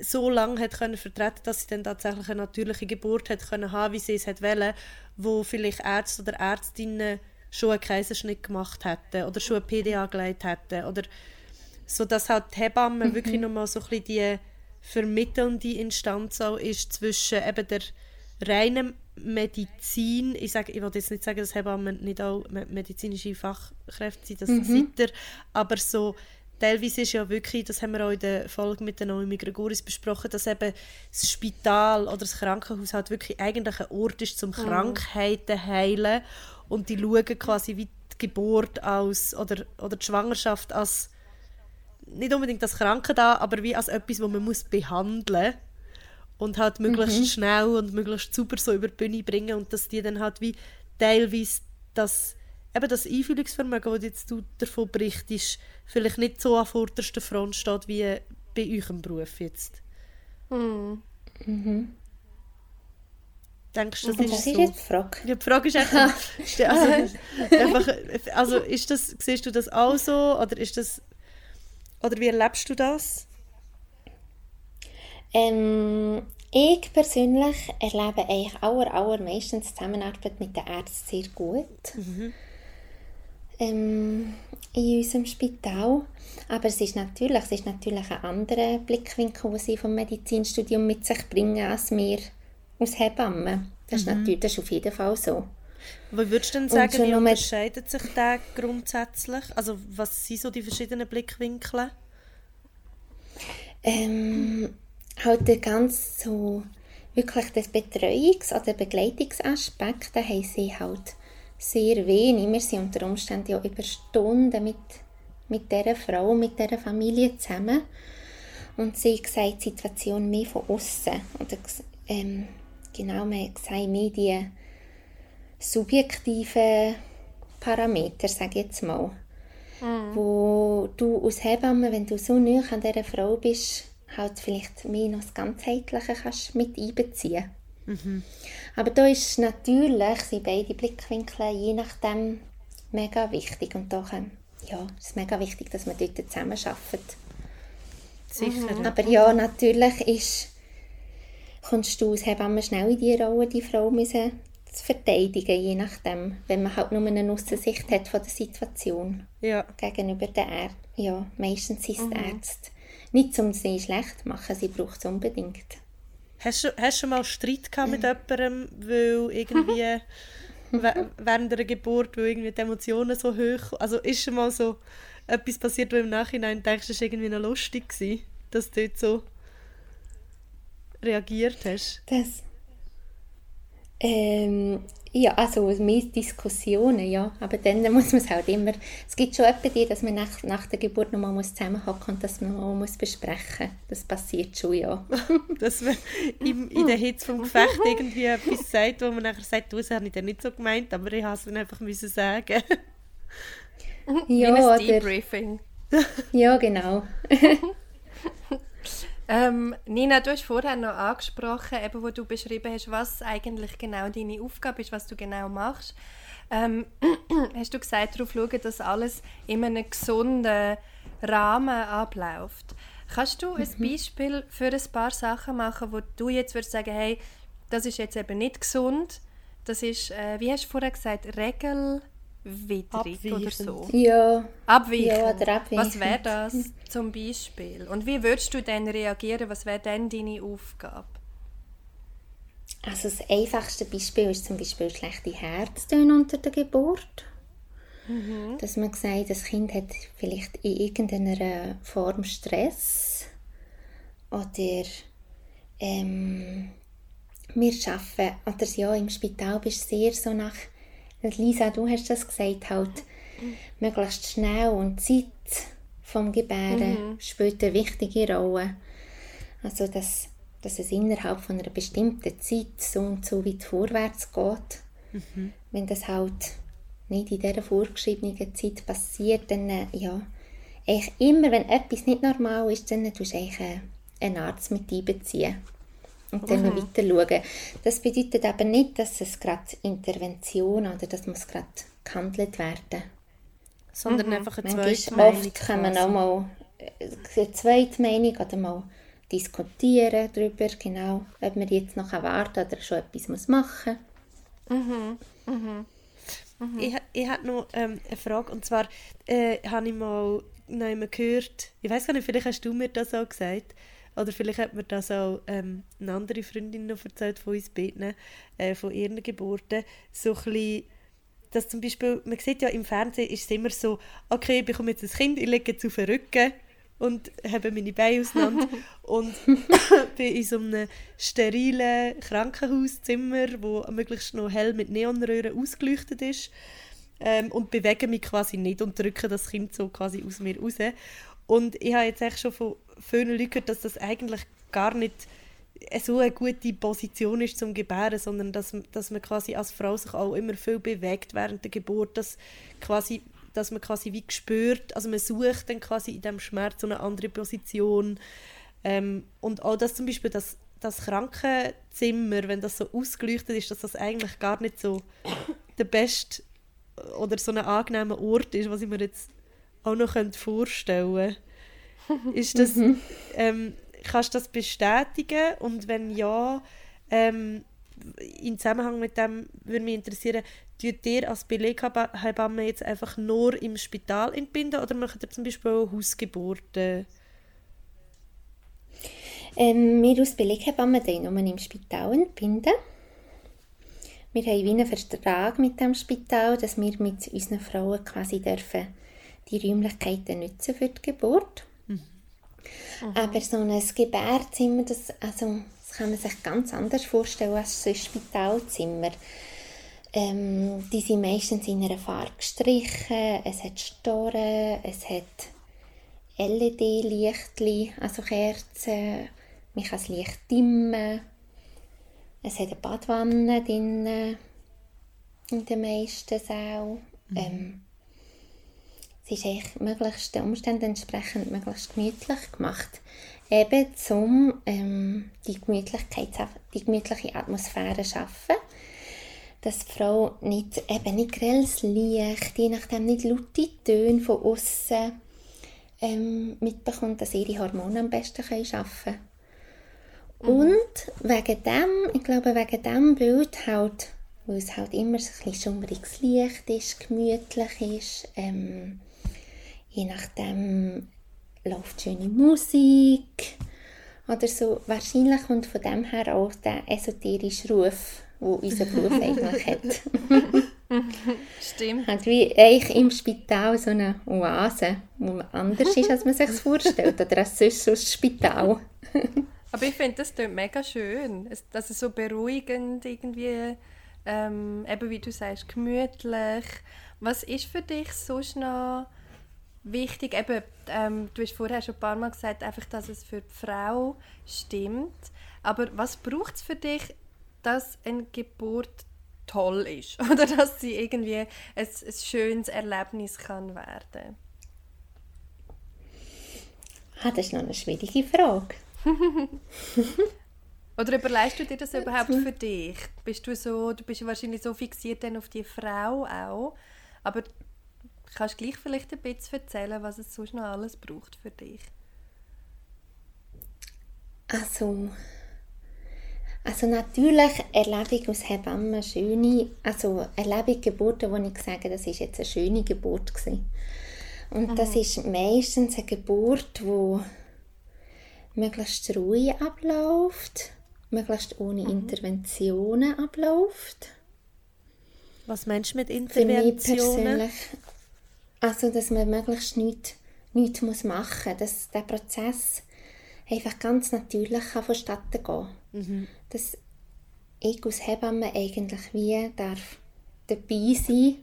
so lange hat können vertreten, dass sie dann tatsächlich eine natürliche Geburt hat können haben, wie sie es hat wollen, wo vielleicht Ärzte oder Ärztinnen schon einen Kaiserschnitt gemacht hätten oder schon eine PDA gelegt hätten oder so dass halt die Hebamme wirklich nochmal so ein bisschen die vermittelnde Instanz auch ist zwischen eben der reinen Medizin, ich, sage, ich will jetzt nicht sagen, dass Hebammen nicht auch me- medizinische Fachkräfte sind, das seid ihr, aber so teilweise ist ja wirklich, das haben wir auch in der Folge mit der Naomi Gregoris besprochen, dass eben das Spital oder das Krankenhaus halt wirklich eigentlich ein Ort ist, zum Krankheiten heilen. Und die schauen quasi wie die Geburt als oder, oder die Schwangerschaft als nicht unbedingt als Kranke da, aber wie als etwas, wo man muss behandeln und halt möglichst schnell und möglichst super so über die Bühne bringen und dass die dann halt wie teilweise das eben das Einfühlungsvermögen, das jetzt du davon berichtest, vielleicht nicht so an vorderster Front steht wie bei euch im Beruf jetzt. Denkst du, das ist das ist so? jetzt die Frage. Ja, die Frage ist echt, ste- also, einfach, also ist das, siehst du das auch so oder ist das, oder wie erlebst du das? Ähm, ich persönlich erlebe eigentlich aller, allermeistens die Zusammenarbeit mit den Ärzten sehr gut. Ähm, in unserem Spital. Aber es ist natürlich, es ist natürlich ein anderer Blickwinkel, den sie vom Medizinstudium mit sich bringen, als wir aus Hebammen. Das ist natürlich das ist auf jeden Fall so. Wie würdest du denn sagen, wie unterscheidet sich der grundsätzlich? Also was sind so die verschiedenen Blickwinkel? Ähm, halt der ganz so wirklich das Betreuungs- oder Begleitungsaspekt, da haben sie halt sehr wenig. Wir sind unter Umständen ja über Stunden mit, mit dieser Frau, mit dieser Familie zusammen. Und sie sieht die Situation mehr von außen. Oder ähm, genau, man sieht mehr die subjektiven Parameter, sage ich jetzt mal wo du als Hebamme, wenn du so nah an dieser Frau bist, halt vielleicht mehr noch das Ganzheitliche kannst mit einbeziehen. Aber da ist natürlich, sind beide Blickwinkel je nachdem mega wichtig und kann, ja, es ist mega wichtig, dass man dort zusammenarbeitet. Sicher. Aber ja, natürlich ist, kommst du als Hebamme schnell in die Rolle, die Frau müssen zu verteidigen, je nachdem, wenn man halt nur eine Aussensicht hat von der Situation Ja. gegenüber den Ärzten. Ja, meistens sind es die Ärzte. Nicht, um sie schlecht zu machen, sie braucht es unbedingt. Hast du, hast du schon mal Streit gehabt mit jemandem, weil irgendwie während der Geburt, weil irgendwie die Emotionen so hoch Also ist schon mal so etwas passiert, wo im Nachhinein denkst, es war irgendwie noch lustig, gewesen, dass du dort so reagiert hast? Das. Ähm, ja, also mehr Diskussionen, ja. Aber dann muss man es halt immer. Es gibt schon etwa die, dass man nach, nach der Geburt nochmal muss zusammenhocken und dass man mal muss besprechen muss. Das passiert schon, ja. Dass man im, in der Hitze vom Gefecht irgendwie etwas sagt, wo man nachher sagt, du, das habe ich dann nicht so gemeint, aber ich habe es dann einfach müssen sagen. Wie ja, ein oder, Debriefing. ja, genau. Ähm, Nina, du hast vorher noch angesprochen, eben, wo du beschrieben hast, was eigentlich genau deine Aufgabe ist, was du genau machst. Ähm, hast du gesagt, darauf schauen, dass alles in einem gesunden Rahmen abläuft. Kannst du ein Beispiel für ein paar Sachen machen, wo du jetzt würdest sagen, hey, das ist jetzt eben nicht gesund, das ist, äh, wie hast du vorher gesagt, regelwidrig oder so? Ja, Abweichend. Ja, oder abweichend. Was wäre das zum Beispiel? Und wie würdest du dann reagieren? Was wäre dann deine Aufgabe? also das einfachste Beispiel ist zum Beispiel schlechte Herztöne unter der Geburt. Dass man sagt, das Kind hat vielleicht in irgendeiner Form Stress oder ähm, wir arbeiten, oder ja, im Spital bist du sehr so nach, Lisa, du hast das gesagt, halt möglichst schnell und Zeit vom Gebären spielt eine wichtige Rolle. Also, dass, dass es innerhalb von einer bestimmten Zeit so und so weit vorwärts geht. Wenn das halt nicht in dieser vorgeschriebenen Zeit passiert, dann, äh, ja, eigentlich immer, wenn etwas nicht normal ist, dann tust du eigentlich äh, einen Arzt mit einbeziehen und dann weiter schauen. Das bedeutet aber nicht, dass es gerade Intervention oder dass muss gerade gehandelt werden. Sondern einfach eine Manchmal zweite Meinung. oft kann man auch mal äh, eine zweite Meinung oder mal diskutieren darüber, genau, ob man jetzt noch warten oder schon etwas muss machen Ich, ich habe noch ähm, eine Frage, und zwar äh, habe ich mal noch gehört, ich weiß gar nicht, vielleicht hast du mir das auch gesagt, oder vielleicht hat mir das auch ähm, eine andere Freundin noch erzählt von uns beiden, äh, von ihren Geburten, so ein bisschen, dass zum Beispiel, man sieht ja im Fernsehen, ist es immer so, okay, ich bekomme jetzt ein Kind, ich lege es auf den Rücken und habe meine Beine auseinander und bin in so einem sterilen Krankenhauszimmer, wo möglichst noch hell mit Neonröhren ausgeleuchtet ist ähm, und bewege mich quasi nicht und drücke das Kind so quasi aus mir raus. Und ich habe jetzt echt schon von vielen Leuten dass das eigentlich gar nicht so eine gute Position ist zum Gebären, sondern dass, dass man quasi als Frau sich auch immer viel bewegt während der Geburt, dass, quasi, dass man quasi wie spürt, also man sucht dann quasi in dem Schmerz so eine andere Position ähm, und auch dass zum Beispiel das, das Krankenzimmer, wenn das so ausgeleuchtet ist, dass das eigentlich gar nicht so der beste oder so ein angenehmer Ort ist, was ich mir jetzt auch noch vorstellen könnte. Ist das, ähm, kannst du das bestätigen? Und wenn ja, ähm, in Zusammenhang mit dem würde mich interessieren, tut ihr als Beleghebamme jetzt einfach nur im Spital entbinden oder macht ihr zum Beispiel auch Hausgeburten? Ähm, wir als Beleghebamme nur im Spital entbinden. Wir haben wie einen Vertrag mit dem Spital, dass wir mit unseren Frauen quasi dürfen die Räumlichkeiten nutzen für die Geburt. Mhm. Aber so ein Gebärzimmer, das, also, das kann man sich ganz anders vorstellen als so ein Spitalzimmer. Ähm, die sind meistens in einer Farbe gestrichen, es hat Storen, es hat LED-Lichtli, also Kerzen, man kann das Licht dimmen. Es hat eine Badwanne drin, in den meisten Sälen. Mhm. Ähm, es ist eigentlich möglichst den Umständen entsprechend möglichst gemütlich gemacht. Eben um ähm, die, Gemütlichkeit, die gemütliche Atmosphäre zu schaffen. Dass die Frau nicht, eben nicht grelles Licht, je nachdem nicht laute Töne von außen ähm, mitbekommt, dass ihre Hormone am besten können arbeiten können. Mhm. Und wegen dem, ich glaube, wegen dem Bild halt, weil es halt immer so ein bisschen schummriges Licht ist, gemütlich ist, ähm, je nachdem läuft schöne Musik oder so. Wahrscheinlich kommt von dem her auch der esoterische Ruf, wo unser Beruf eigentlich hat. Stimmt. Hat wie eigentlich im Spital so eine Oase, wo man anders ist, als man sich vorstellt. Oder als sonst so ein Spital. Aber ich finde, das klingt mega schön. Es, das ist so beruhigend irgendwie. Ähm, eben wie du sagst, gemütlich. Was ist für dich sonst noch wichtig? Eben, ähm, du hast vorher schon ein paar Mal gesagt, einfach, dass es für die Frau stimmt. Aber was braucht es für dich, dass eine Geburt toll ist? Oder dass sie irgendwie ein, ein schönes Erlebnis kann werden ah, Das ist noch eine schwierige Frage. Oder überlegst du dir das überhaupt für dich? Bist du so, du bist wahrscheinlich so fixiert dann auf die Frau auch, aber kannst du gleich vielleicht ein bisschen erzählen, was es sonst noch alles braucht für dich? Also, also natürlich erlebe ich als Hebamme schöne, also erlebe ich Geburten, wo ich sage, das ist jetzt eine schöne Geburt gewesen. Und mhm. das ist meistens eine Geburt, wo möglichst ruhig abläuft, möglichst ohne mhm. Interventionen abläuft. Was meinst du mit Interventionen? Für mich persönlich, also, dass man möglichst nichts, nichts muss machen muss, dass der Prozess einfach ganz natürlich kann vonstatten gehen mhm. Dass ich als Hebamme eigentlich wie darf dabei sein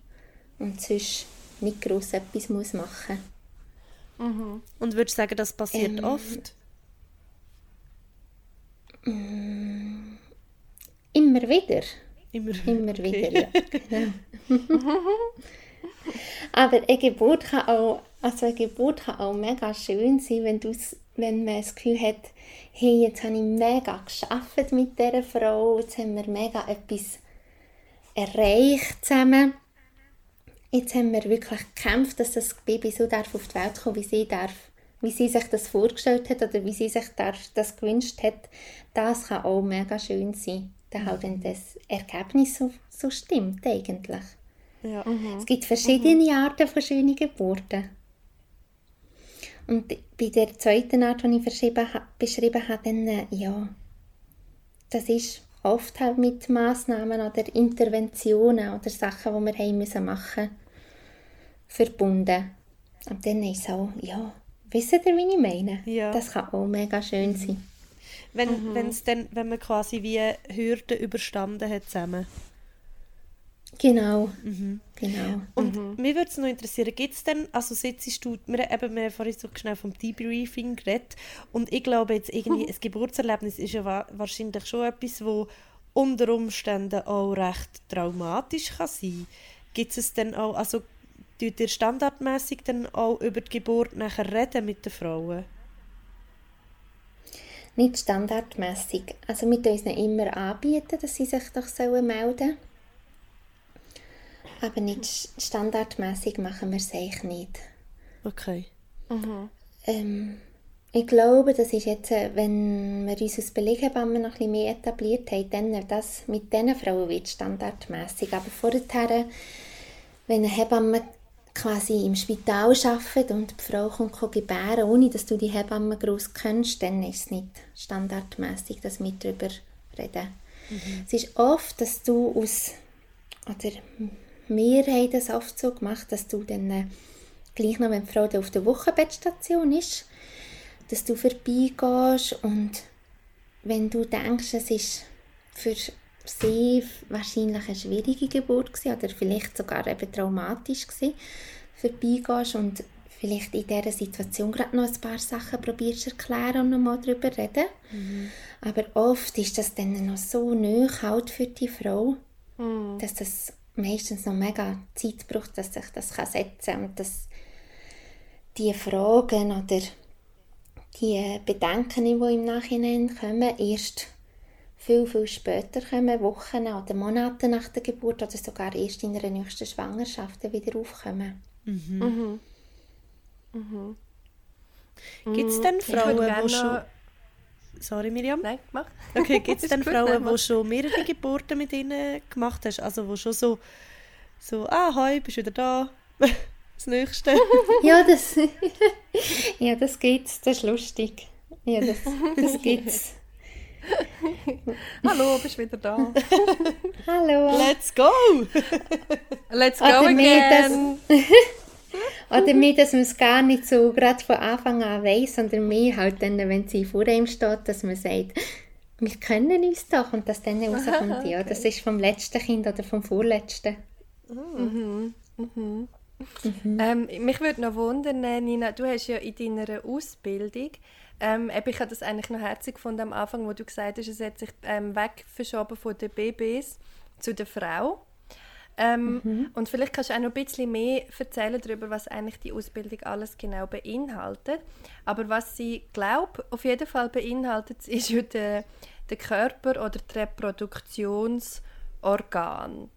und sonst nicht gross etwas muss machen muss. Mhm. Und würdest du sagen, das passiert ähm, oft? Mm, immer wieder. Immer, immer okay. wieder, ja. Genau. Aber eine Geburt kann auch, also eine Geburt kann auch mega schön sein, wenn, wenn man das Gefühl hat, hey, jetzt habe ich mega geschafft mit dieser Frau, jetzt haben wir mega etwas erreicht zusammen. Jetzt haben wir wirklich gekämpft, dass das Baby so darf auf die Welt kommen, wie sie darf wie sie sich das vorgestellt hat oder wie sie sich das gewünscht hat, das kann auch mega schön sein. Da halt dann das Ergebnis so, so stimmt eigentlich. Ja. Mhm. Es gibt verschiedene mhm. Arten von schönen Geburten. Und bei der zweiten Art, die ich beschrieben habe, dann, äh, ja, das ist oft halt mit Massnahmen oder Interventionen oder Sachen, die wir haben müssen machen verbunden. Und dann ist es auch, ja, Wisst ihr, wie ich meine? Ja. Das kann auch mega schön sein. Wenn, mhm. wenn's dann, wenn man quasi wie Hürden überstanden hat zusammen. Genau. Mhm. genau. Und mhm. mich würde es noch interessieren, gibt es denn, also sitzt du, wir, eben, wir haben vorhin so schnell vom Debriefing geredet und ich glaube jetzt irgendwie, ein Geburtserlebnis ist ja wahrscheinlich schon etwas, wo unter Umständen auch recht traumatisch kann sein. Gibt es denn auch, also Tut ihr standardmäßig dann auch über die Geburt nachher reden mit den Frauen? nicht standardmäßig. Also wir tun uns immer anbieten, dass sie sich doch sollen melden Aber nicht standardmäßig machen wir es eigentlich nicht. Okay. Ähm, ich glaube, das ist jetzt, äh, wenn wir uns als Beleghebammen noch ein bisschen mehr etabliert haben, dann das mit diesen Frauen wird standardmäßig. Aber vorher, wenn eine Hebamme quasi im Spital arbeitet und die Frau kommt kann gebären, ohne dass du die Hebamme groß kennst, dann ist es nicht standardmäßig, dass wir darüber reden. Es ist oft, dass du aus, oder wir haben das oft so gemacht, dass du dann äh, gleich noch, wenn die Frau auf der Wochenbettstation ist, dass du vorbeigehst und wenn du denkst, es ist für sie wahrscheinlich eine schwierige Geburt gewesen, oder vielleicht sogar eben traumatisch gewesen, vorbeigehst und vielleicht in dieser Situation gerade noch ein paar Sachen probierst zu erklären und nochmal darüber reden. Aber oft ist das dann noch so nöch halt für die Frau, dass das meistens noch mega Zeit braucht, dass sich das kann setzen kann und dass die Fragen oder die Bedenken, die im Nachhinein kommen, erst viel, viel später kommen, Wochen oder Monate nach der Geburt oder sogar erst in der nächsten Schwangerschaft wieder aufkommen. Gibt es denn Frauen, die schon... Sorry, Miriam. Nein, mach. Okay, gibt es denn Frauen, die schon mehrere Geburten mit ihnen gemacht hast? Also wo schon so, so ah, hi, bist wieder da. Das Nächste. Ja, das, ja, das gibt's, das ist lustig. Ja, das, das gibt's. Hallo, bist wieder da. Hallo. Let's go! Let's go Oder mehr, again. Oder mehr, dass man es gar nicht so gerade von Anfang an weiss, sondern mehr halt dann, wenn sie vor ihm steht, dass man sagt, wir können uns doch und dass dann rauskommt, ja, das ist vom letzten Kind oder vom vorletzten. Ähm, mich würde noch wundern, äh, Nina, du hast ja in deiner Ausbildung, ähm, ich habe das eigentlich noch herzig gefunden am Anfang, wo du gesagt hast, es hat sich ähm, weg verschoben von den Babys zu der Frau. Ähm, Und vielleicht kannst du auch noch ein bisschen mehr erzählen darüber, was eigentlich die Ausbildung alles genau beinhaltet. Aber was sie glaube auf jeden Fall beinhaltet, ist ja der, der Körper oder die Reproduktionsorgan.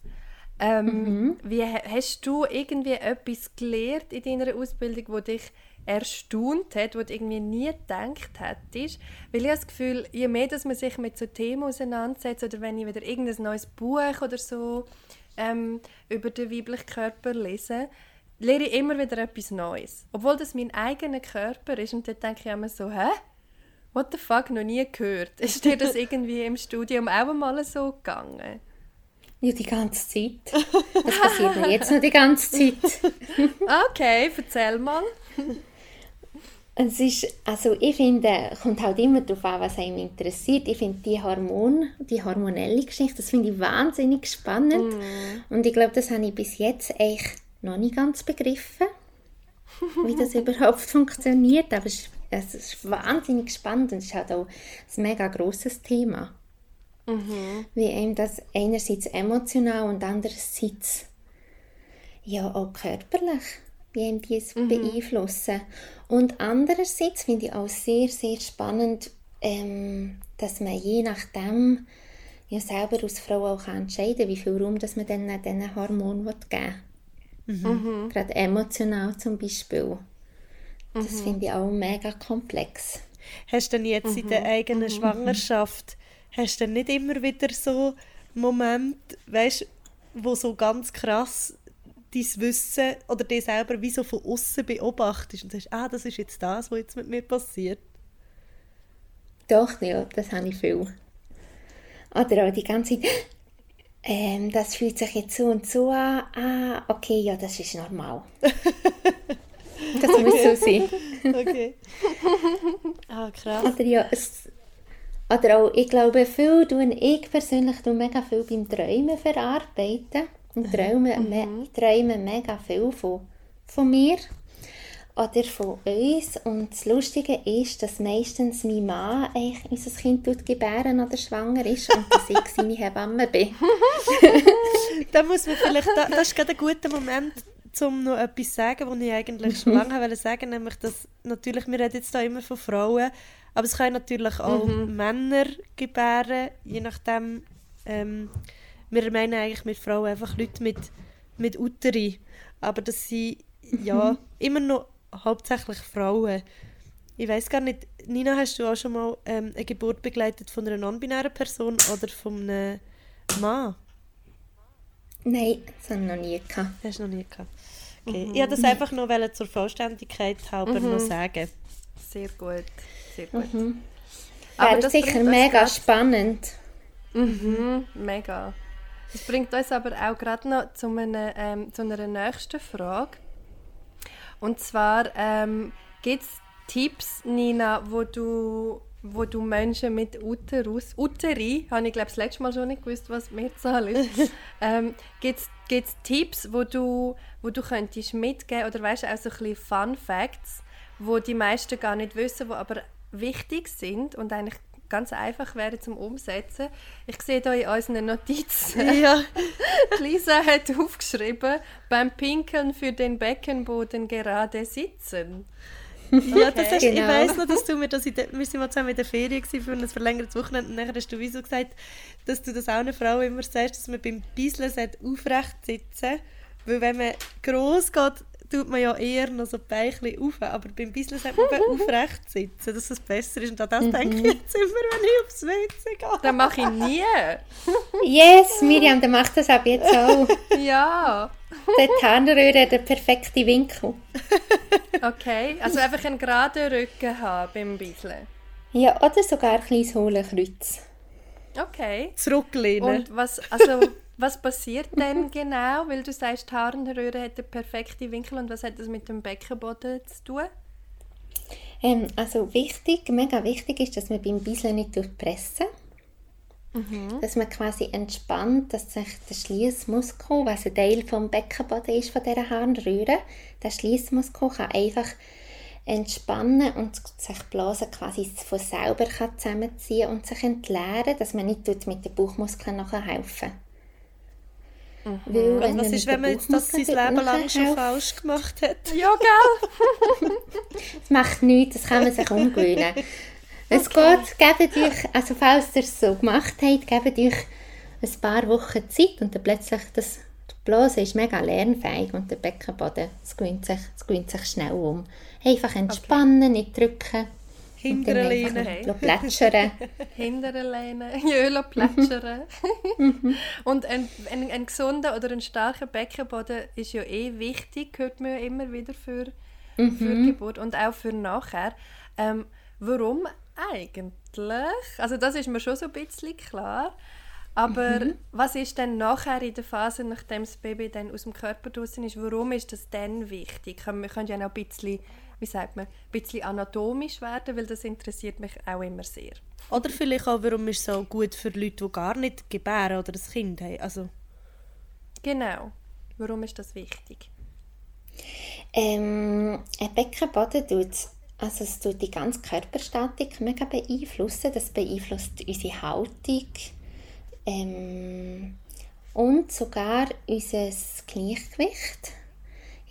Ähm, wie, ha- hast du irgendwie etwas gelernt in deiner Ausbildung, wo dich erstaunt hat, wo du irgendwie nie gedacht hättest? Weil ich habe das Gefühl, je mehr dass man sich mit so Themen auseinandersetzt oder wenn ich wieder irgendein neues Buch oder so ähm, über den weiblichen Körper lese, lerne ich immer wieder etwas Neues. Obwohl das mein eigener Körper ist und dann denke ich immer so, hä? What the fuck, noch nie gehört. Ist dir das irgendwie im Studium auch einmal so gegangen? Ja, die ganze Zeit. Das passiert mir jetzt noch die ganze Zeit. Okay, erzähl mal. Es ist, also ich finde, kommt halt immer darauf an, was einem interessiert. Ich finde die Hormon, die hormonelle Geschichte, das finde ich wahnsinnig spannend. Und ich glaube, das habe ich bis jetzt eigentlich noch nicht ganz begriffen, wie das überhaupt funktioniert. Aber es ist, es ist wahnsinnig spannend und es ist halt auch ein mega grosses Thema. Wie einem das einerseits emotional und andererseits ja auch körperlich, wie einem die es beeinflussen. Und andererseits finde ich auch sehr, sehr spannend, ähm, dass man je nachdem ja selber als Frau auch kann entscheiden kann, wie viel Raum dass man dann diesen Hormonen geben will. Gerade emotional zum Beispiel. Das finde ich auch mega komplex. Hast du denn jetzt in der eigenen Schwangerschaft, hast du denn nicht immer wieder so Momente, weißt, wo so ganz krass dein Wissen oder dich selber wie so von außen beobachtest und sagst, ah, das ist jetzt das, was jetzt mit mir passiert. Doch, ja, das habe ich viel. Oder auch die ganze Zeit, ähm, das fühlt sich jetzt so und so an. Ah, okay, ja, das ist normal. das muss so sein. Okay. ah, krass. Oder ja, es, oder auch, ich glaube, viel tun ich persönlich tue mega viel beim Träumen verarbeiten. Und träume, me, träume mega viel von, von mir oder von uns. Und das Lustige ist, dass meistens mein Mann eigentlich unser Kind tut gebären oder schwanger ist und dass ich seine Hebamme bin. Da muss man vielleicht, da, das ist gerade ein guter Moment, um noch etwas zu sagen, was ich eigentlich schon lange wollte sagen, nämlich, dass natürlich, wir reden jetzt da immer von Frauen, aber es können natürlich auch Männer gebären, je nachdem, ähm, wir meinen eigentlich mit Frauen einfach Leute mit, mit Uteri, aber das sind ja immer noch hauptsächlich Frauen. Ich weiß gar nicht, Nina, hast du auch schon mal ähm, eine Geburt begleitet von einer non-binären Person oder von einem Mann? Nein, das habe ich noch nie gehabt. Hast du noch nie gehabt. Okay. Ich wollte das einfach noch wollen zur Vollständigkeit halber noch sagen. Sehr gut, sehr gut. Wäre das sicher mega spannend. Mhm, mega. Das bringt uns aber auch gerade noch zu einer, ähm, zu einer nächsten Frage. Und zwar ähm, gibt es Tipps, Nina, wo du, wo du Menschen mit Uterus, Uteri, habe ich glaube das letzte Mal schon nicht gewusst, was Mehrzahl ist, ähm, gibt es Tipps, wo du, wo du könntest mitgeben oder weißt auch so ein bisschen Fun Facts, wo die meisten gar nicht wissen, wo aber wichtig sind und eigentlich ganz einfach wären zum Umsetzen. Ich sehe hier in unseren Notizen, Ja, Lisa hat aufgeschrieben, beim Pinkeln für den Beckenboden gerade sitzen. ja das hast, ich Genau. weiss noch, dass du mir das in der, wir sind mal zusammen in der Ferien für ein verlängertes Wochenende und dann hast du wieso gesagt, dass du das auch einer Frau immer sagst, dass man beim sollte aufrecht sitzen weil wenn man gross geht, tut man ja eher noch so die Beinchen auf, aber beim Beiseln sollte man aufrecht sitzen, dass es besser ist und an das denke ich jetzt immer, wenn ich aufs WC gehe. Das mache ich nie. Yes, Miriam, der macht das ab jetzt auch. Ja. Der Harnröhre hat den perfekten Winkel. Okay, also einfach einen geraden Rücken haben beim Bisseln. Ja, oder sogar ein kleines Hohlenkreuz. Okay. Zurücklehnen. Und was, also, was passiert denn genau? Weil du sagst, die Harnröhre hat den perfekten Winkel und was hat das mit dem Beckenboden zu tun? Ähm, also wichtig, mega wichtig ist, dass man beim Bisseln nicht durchpressen. Dass man quasi entspannt, dass sich der Schließmuskel, was ein Teil vom Beckenboden ist von dieser Harnröhre, der Schließmuskel kann einfach entspannen und sich die Blase quasi von selber kann zusammenziehen und sich entleeren, dass man nicht mit den Bauchmuskeln nachher helfen. Weil, Und wenn was ist, wenn man jetzt das sein Leben lang schon helfen- falsch gemacht hat? Ja, gell? Das macht nichts, das kann man sich umgewöhnen. Es geht, gebt euch, also falls ihr es so gemacht habt, gebt euch ein paar Wochen Zeit und dann plötzlich, das, die Blase ist mega lernfähig und der Beckenboden, es gewöhnt sich, es gewöhnt sich schnell um. Einfach entspannen, nicht drücken. Einfach plätschern. Hinteren lehnen, Jöle plätschern. und ein, ein, ein gesunder oder ein starker Beckenboden ist ja eh wichtig, hört man ja immer wieder für, für die Geburt und auch für nachher. Ähm, warum eigentlich? Also das ist mir schon so ein bisschen klar. Aber was ist denn nachher in der Phase, nachdem das Baby dann aus dem Körper draußen ist, warum ist das dann wichtig? Wir können ja noch ein bisschen, wie sagt man, ein bisschen anatomisch werden, weil das interessiert mich auch immer sehr. Oder vielleicht auch, warum ist es so gut für Leute, die gar nicht gebären oder ein Kind haben. Also, Genau. Warum ist das wichtig? Ähm, ein Beckenboden tut, also es tut die ganze Körperstatik mega beeinflussen. Das beeinflusst unsere Haltung ähm, und sogar unser Gleichgewicht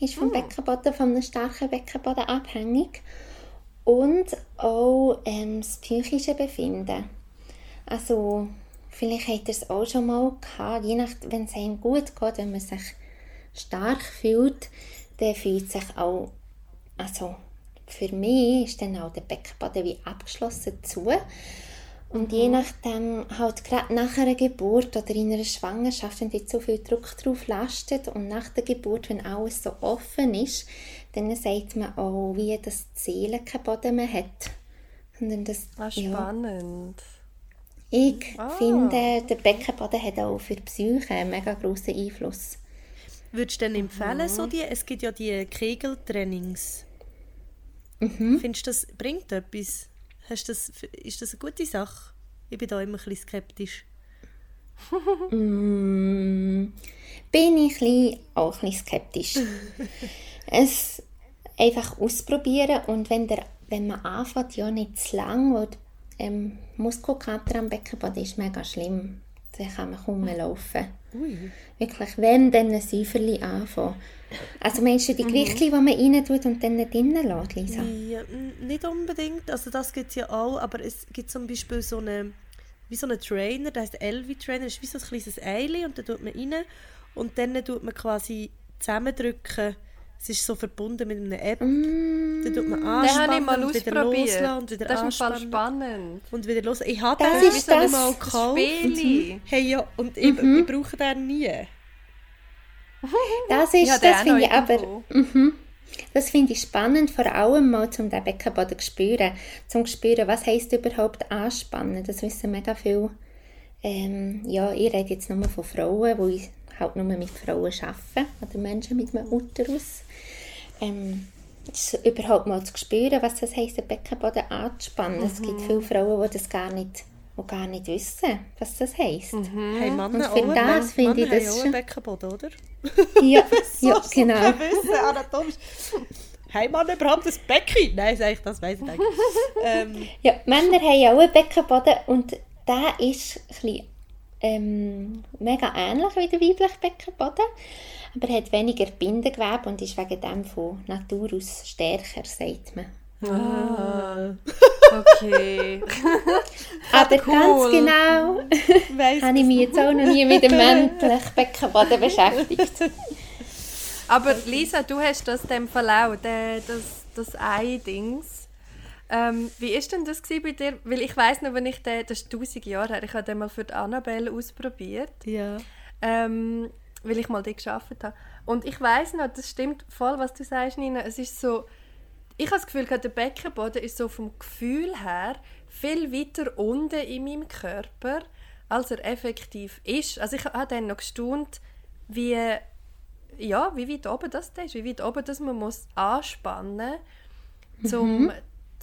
ist vom Beckenboden, von einem starken Beckenboden abhängig und auch ähm, das psychische Befinden. Also vielleicht habt ihr es auch schon mal gehabt, je nach, wenn es einem gut geht, wenn man sich stark fühlt, dann fühlt sich auch, also für mich ist dann auch der Beckenboden wie abgeschlossen zu. Und je nachdem, halt gerade nach einer Geburt oder in einer Schwangerschaft, wenn jetzt so viel Druck drauf lastet und nach der Geburt, wenn alles so offen ist, dann sagt man auch, wie das Seele keinen Boden mehr hat. Sondern das, Ah, ja, spannend. ich Ah. finde, der Beckenboden hat auch für die Psyche einen mega grossen Einfluss. würdest du denn empfehlen, so die, es gibt ja die Kegeltrainings. Mhm. Findest du, das bringt etwas? Hast das, ist das eine gute Sache? Ich bin da immer ein bisschen skeptisch. Mm, bin ich bisschen, auch ein bisschen skeptisch. es einfach ausprobieren und wenn, der, wenn man anfängt, ja nicht zu lang, weil ähm, Muskelkater am Beckenboden ist mega schlimm. Dann kann man kaum mehr laufen. Ui. Wirklich, wenn dann ein Säuferli anfangen. Also meinst du die Gerichte, die man rein tut und dann nicht drinnen lässt, Lisa? Ja, nicht unbedingt. Also das gibt es ja auch, aber es gibt zum Beispiel so eine, wie so einen Trainer, der heißt Elvi Trainer, das ist wie so ein kleines Eili und da tut man rein und dann tut man quasi zusammendrücken. Es ist so verbunden mit einer App. Dann tut man Den habe ich anspannen mal und wieder loslassen und wieder das ist im Fall anspannen spannend. und wieder los. Ich habe Das den ist das- mal Das gekauft. Spieli. Hey, ja, und ich, ich brauche den nie. Das ist, den das finde ich aber, irgendwo. das finde ich spannend, vor allem mal zum den Beckenboden zu spüren, zum zu spüren, was heisst überhaupt anspannen. Das wissen mega viel. Ähm, ja, ich rede jetzt nur von Frauen, wo ich halt nur mit Frauen arbeite, oder Menschen mit einem Uterus. Ähm, überhaupt mal zu spüren, was das heisst, den Beckenboden anzuspannen. Es gibt viele Frauen, die das gar nicht, die gar nicht wissen, was das heisst. Hey, Männer Und für das finde ich das schon- einen Beckenboden, oder? Ja, ja genau. Wissen, anatomisch. Haben Männer überhaupt ein Becken? Nein, sag ich, das weiß ich nicht. ähm, Ja, Männer haben auch einen Beckenboden und der ist ein bisschen, ähm, mega ähnlich wie der weibliche Beckenboden, aber er hat weniger Bindegewebe und ist wegen dem von Natur aus stärker, sagt man. Okay. Aber cool. ganz genau weiss habe ich mich jetzt auch noch nie mit dem männlichen Beckenboden beschäftigt. Aber Lisa, du hast das dem auch, der, das, das Ei-Dings. Ähm, wie ist denn das bei dir? Weil ich weiß noch, wenn ich den, das ist tausend Jahre her, ich habe den mal für die Annabelle ausprobiert, Ja. ähm, weil ich mal dort gearbeitet habe. Und ich weiß noch, das stimmt voll, was du sagst, Nina. Es ist so, ich habe das Gefühl, der Beckenboden ist so vom Gefühl her viel weiter unten in meinem Körper, als er effektiv ist. Also ich habe dann noch gestaunt, wie, ja, wie weit oben das da ist, wie weit oben das man muss anspannen muss, um,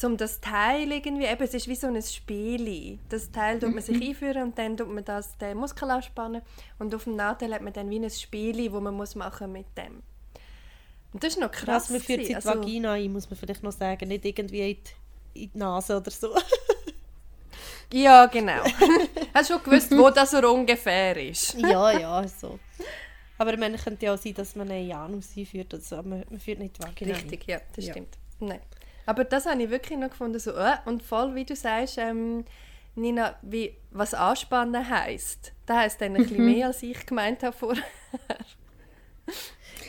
um das Teil irgendwie, eben, es ist wie so ein Spiel. Das Teil tut man sich einführen und dann tut man das, den Muskel anspannen und auf dem Nachteil hat man dann wie ein Spiel, wo man muss machen mit dem. Und das ist noch krass. Was man führt die Also- Vagina ein, muss man vielleicht noch sagen. Nicht irgendwie in die, in die Nase oder so. Ja, genau. Hast du schon gewusst, wo das so ungefähr ist? ja, ja, so. Aber man könnte ja auch sein, dass man einen Janus einführt. Also, aber man, man führt nicht die Vagina Richtig, ja, das Ja. stimmt. Nein. Aber das habe ich wirklich noch gefunden, so, äh, und voll, wie du sagst, ähm, Nina, wie, was anspannen heisst. Das heisst dann ein bisschen mehr, als ich gemeint habe vorher.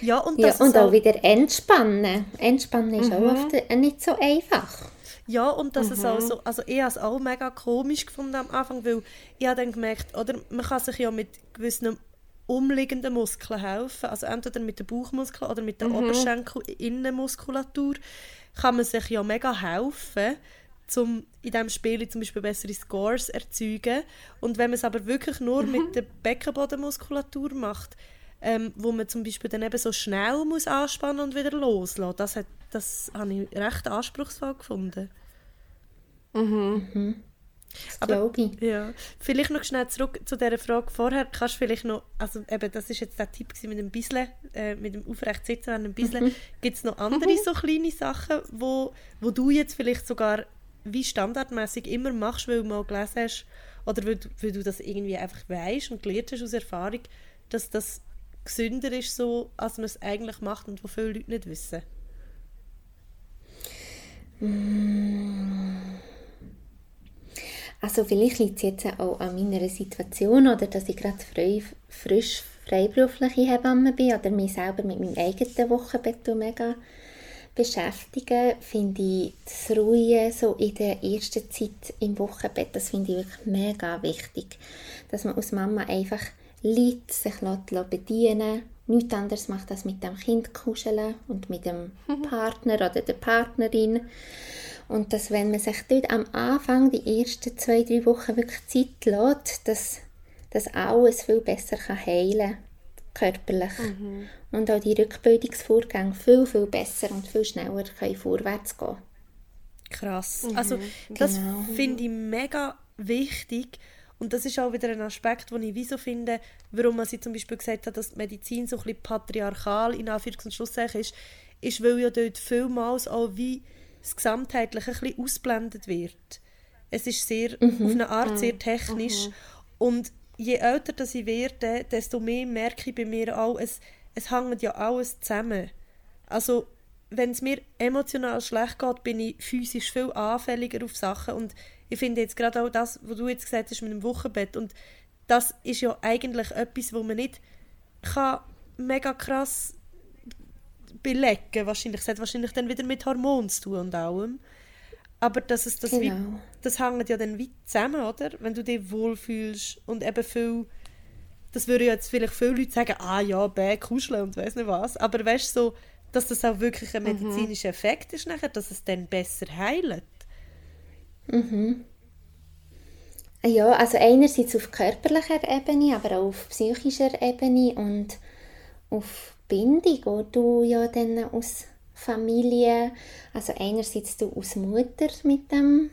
Ja, und, Ja, und auch wieder entspannen. Entspannen ist auch oft äh, nicht so einfach. Ja, und dass es auch so, also ich habe es auch mega komisch gefunden am Anfang, weil ich habe dann gemerkt, oder man kann sich ja mit gewissen umliegenden Muskeln helfen, also entweder mit den Bauchmuskeln oder mit der Oberschenkel-Innenmuskulatur kann man sich ja mega helfen, um in diesem Spiel zum Beispiel bessere Scores zu erzeugen. Und wenn man es aber wirklich nur mit der Beckenbodenmuskulatur macht, ähm, wo man zum Beispiel dann eben so schnell muss anspannen und wieder loslassen, das, hat, das habe ich recht anspruchsvoll gefunden. Das glaube ich. Ja, vielleicht noch schnell zurück zu dieser Frage vorher. Kannst du vielleicht noch, also eben, das ist jetzt der Tipp mit dem Bisle, äh, mit dem aufrecht sitzen während dem Bisle. Gibt es noch andere so kleine Sachen, wo, wo du jetzt vielleicht sogar wie standardmäßig immer machst, weil du mal gelesen hast oder weil du, weil du das irgendwie einfach weißt und gelernt hast aus Erfahrung, dass das gesünder ist, so, als man es eigentlich macht und wo viele Leute nicht wissen? Also vielleicht liegt es jetzt auch an meiner Situation oder dass ich gerade frei, frisch freiberufliche Hebamme bin oder mich selber mit meinem eigenen Wochenbett mega beschäftigen, finde ich das Ruhen so in der ersten Zeit im Wochenbett, das finde ich wirklich mega wichtig. Dass man als Mama einfach liegt, sich lässt bedienen nichts anderes macht als mit dem Kind kuscheln und mit dem Partner oder der Partnerin. Und dass, wenn man sich dort am Anfang, die ersten zwei, drei Wochen wirklich Zeit lässt, dass das alles viel besser kann heilen kann, körperlich. Und auch die Rückbildungsvorgänge viel, viel besser und viel schneller können vorwärts gehen. Krass. Also das Genau. finde ich mega wichtig und das ist auch wieder ein Aspekt, den ich wieso finde, warum man sie zum Beispiel gesagt hat, dass die Medizin so ein bisschen patriarchal in Anführungs- und Schlusszeichen ist, ist, weil ja dort vielmals auch wie das Gesamtheitliche ein bisschen ausblendet wird. Es ist sehr, auf eine Art sehr technisch. Und je älter dass ich werde, desto mehr merke ich bei mir auch, es, es hängt ja alles zusammen. Also, wenn es mir emotional schlecht geht, bin ich physisch viel anfälliger auf Sachen. Und ich finde jetzt gerade auch das, was du jetzt gesagt hast mit dem Wochenbett und das ist ja eigentlich etwas, wo man nicht kann mega krass belegen wahrscheinlich. Es hat wahrscheinlich dann wieder mit Hormonen zu tun und allem. Aber dass es das, wie, Genau. das hängt ja dann weit zusammen, oder? Wenn du dich wohlfühlst und eben viel, das würden ja jetzt vielleicht viele Leute sagen, ah ja, bäh, kuscheln und weiss nicht was. Aber weißt du, so, dass das auch wirklich ein medizinischer Effekt ist nachher, dass es dann besser heilt. Ja, also einerseits auf körperlicher Ebene, aber auch auf psychischer Ebene und auf Bindung, wo du ja dann aus Familie, also einerseits du als Mutter mit dem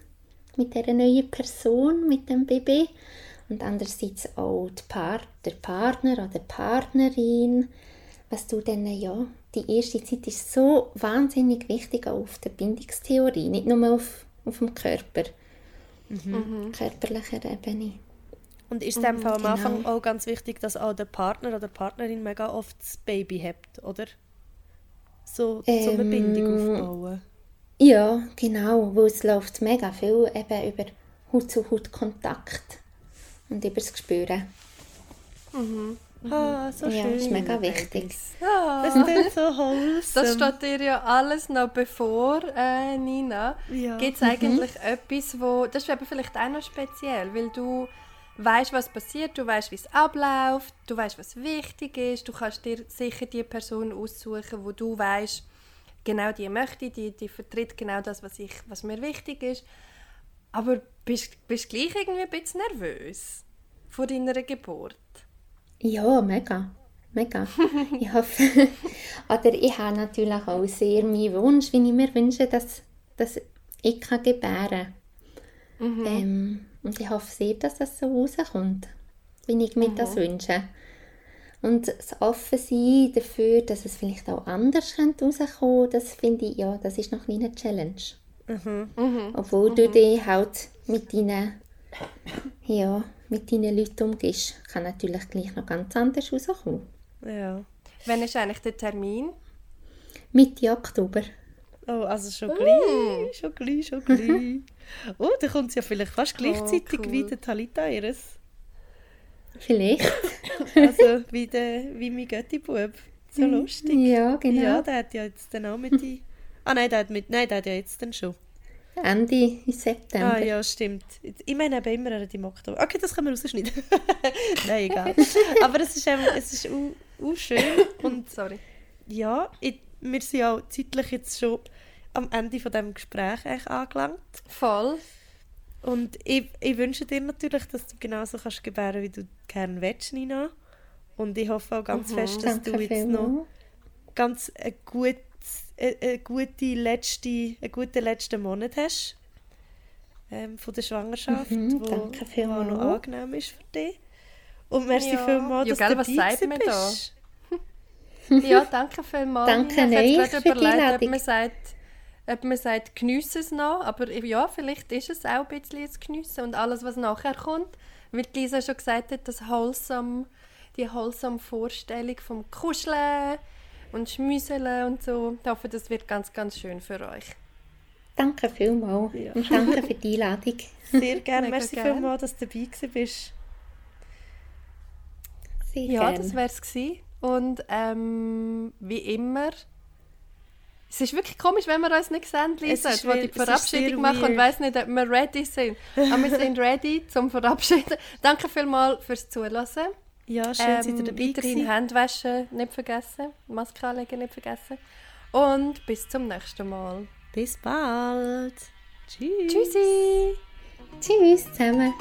mit der neuen Person, mit dem Baby und andererseits auch die Par der Partner oder Partnerin, was du dann, ja, die erste Zeit ist so wahnsinnig wichtig auch auf der Bindungstheorie, nicht nur auf, auf dem Körper, körperlicher Ebene. Und ist es dem Fall am genau. Anfang auch ganz wichtig, dass auch der Partner oder die Partnerin mega oft das Baby hat, oder? So, so eine Ähm, Bindung aufbauen. Ja, genau, weil es läuft mega viel eben über Haut-zu-Haut-Kontakt und über das Gespüren. Ah, so Ja, schön. ist mega wichtig. Das klingt so wholesome. Das steht dir ja alles noch bevor, äh, Nina. Ja. Gibt es eigentlich etwas, wo... Das ist eben vielleicht auch noch speziell, weil du weißt, was passiert, du weißt, wie es abläuft, du weißt, was wichtig ist, du kannst dir sicher die Person aussuchen, wo du weißt, genau die möchte, die, die vertritt genau das, was, ich, was mir wichtig ist. Aber bist du gleich irgendwie ein bisschen nervös vor deiner Geburt? Ja, mega. Mega. ich hoffe, oder ich habe natürlich auch sehr meinen Wunsch, wie ich mir wünsche, dass, dass ich kann gebären kann. Ähm, und ich hoffe sehr, dass das so rauskommt, wie ich mir das wünsche. Und das Offensein dafür, dass es vielleicht auch anders könnte rauskommen das finde ich, ja, das ist noch eine Challenge. Obwohl du dich halt mit deinen, ja, mit deinen Leuten umgehst, kann natürlich gleich noch ganz anders rauskommen. Ja. Wann ist eigentlich der Termin? Mitte Oktober. Oh, also schon gleich, schon gleich, schon gleich. Oh, da kommt es ja vielleicht fast gleichzeitig cool. wie der Talita ihres. Vielleicht. Also wie, der, wie mein Götti-Bub. So lustig. Ja, genau. Ja, der hat ja jetzt dann auch mit die... Ah nein, der hat, mit, nein, der hat ja jetzt dann schon. Ende September. Ah ja, stimmt. Ich meine eben immer er im Oktober. Okay, das können wir rausschneiden. nein, egal. Aber es ist, ähm, es ist auch, auch schön. Und Sorry. ja, ich, wir sind ja auch zeitlich jetzt schon am Ende von diesem Gespräch eigentlich angelangt. Voll. Und ich, ich wünsche dir natürlich, dass du genauso kannst gebären, wie du gerne willst, Nina. Und ich hoffe auch ganz fest, dass Danke du jetzt noch ganz ein gut, eine, eine gute letzte, einen guten letzten Monat hast ähm, von der Schwangerschaft, Mhm, wo, danke wo noch vielmals. angenehm ist für dich. Und merci Ja. vielmals, Ja, dass gell, du was dabei sagt man da? Ja, danke vielmals. Danke. Ich habe überlegt, ob man sagt, ob man sagt, geniesse es noch. Aber ja, vielleicht ist es auch ein bisschen ein Geniessen. Und alles, was nachher kommt, wie die Lisa schon gesagt hat, das wholesome, die wholesome Vorstellung vom Kuscheln und Schmüseln und so. Ich hoffe, das wird ganz, ganz schön für euch. Danke vielmals. Und danke für die Einladung. Sehr gerne. Merci gern. vielmals, dass du dabei gewesen bist. Sehr Ja, gerne. das wäre es gewesen. Und ähm, wie immer, es ist wirklich komisch, wenn wir uns nicht sehen, Lisa, weird- die Verabschiedung machen und weiss nicht, ob wir ready sind. Aber wir sind ready zum Verabschieden. Danke vielmals fürs Zuhören. Ja, schön, Ähm, seid ihr dabei weiterhin gewesen. Hände waschen nicht vergessen, Maske anlegen nicht vergessen. Und bis zum nächsten Mal. Bis bald. Tschüss. Tschüssi! Tschüss zusammen.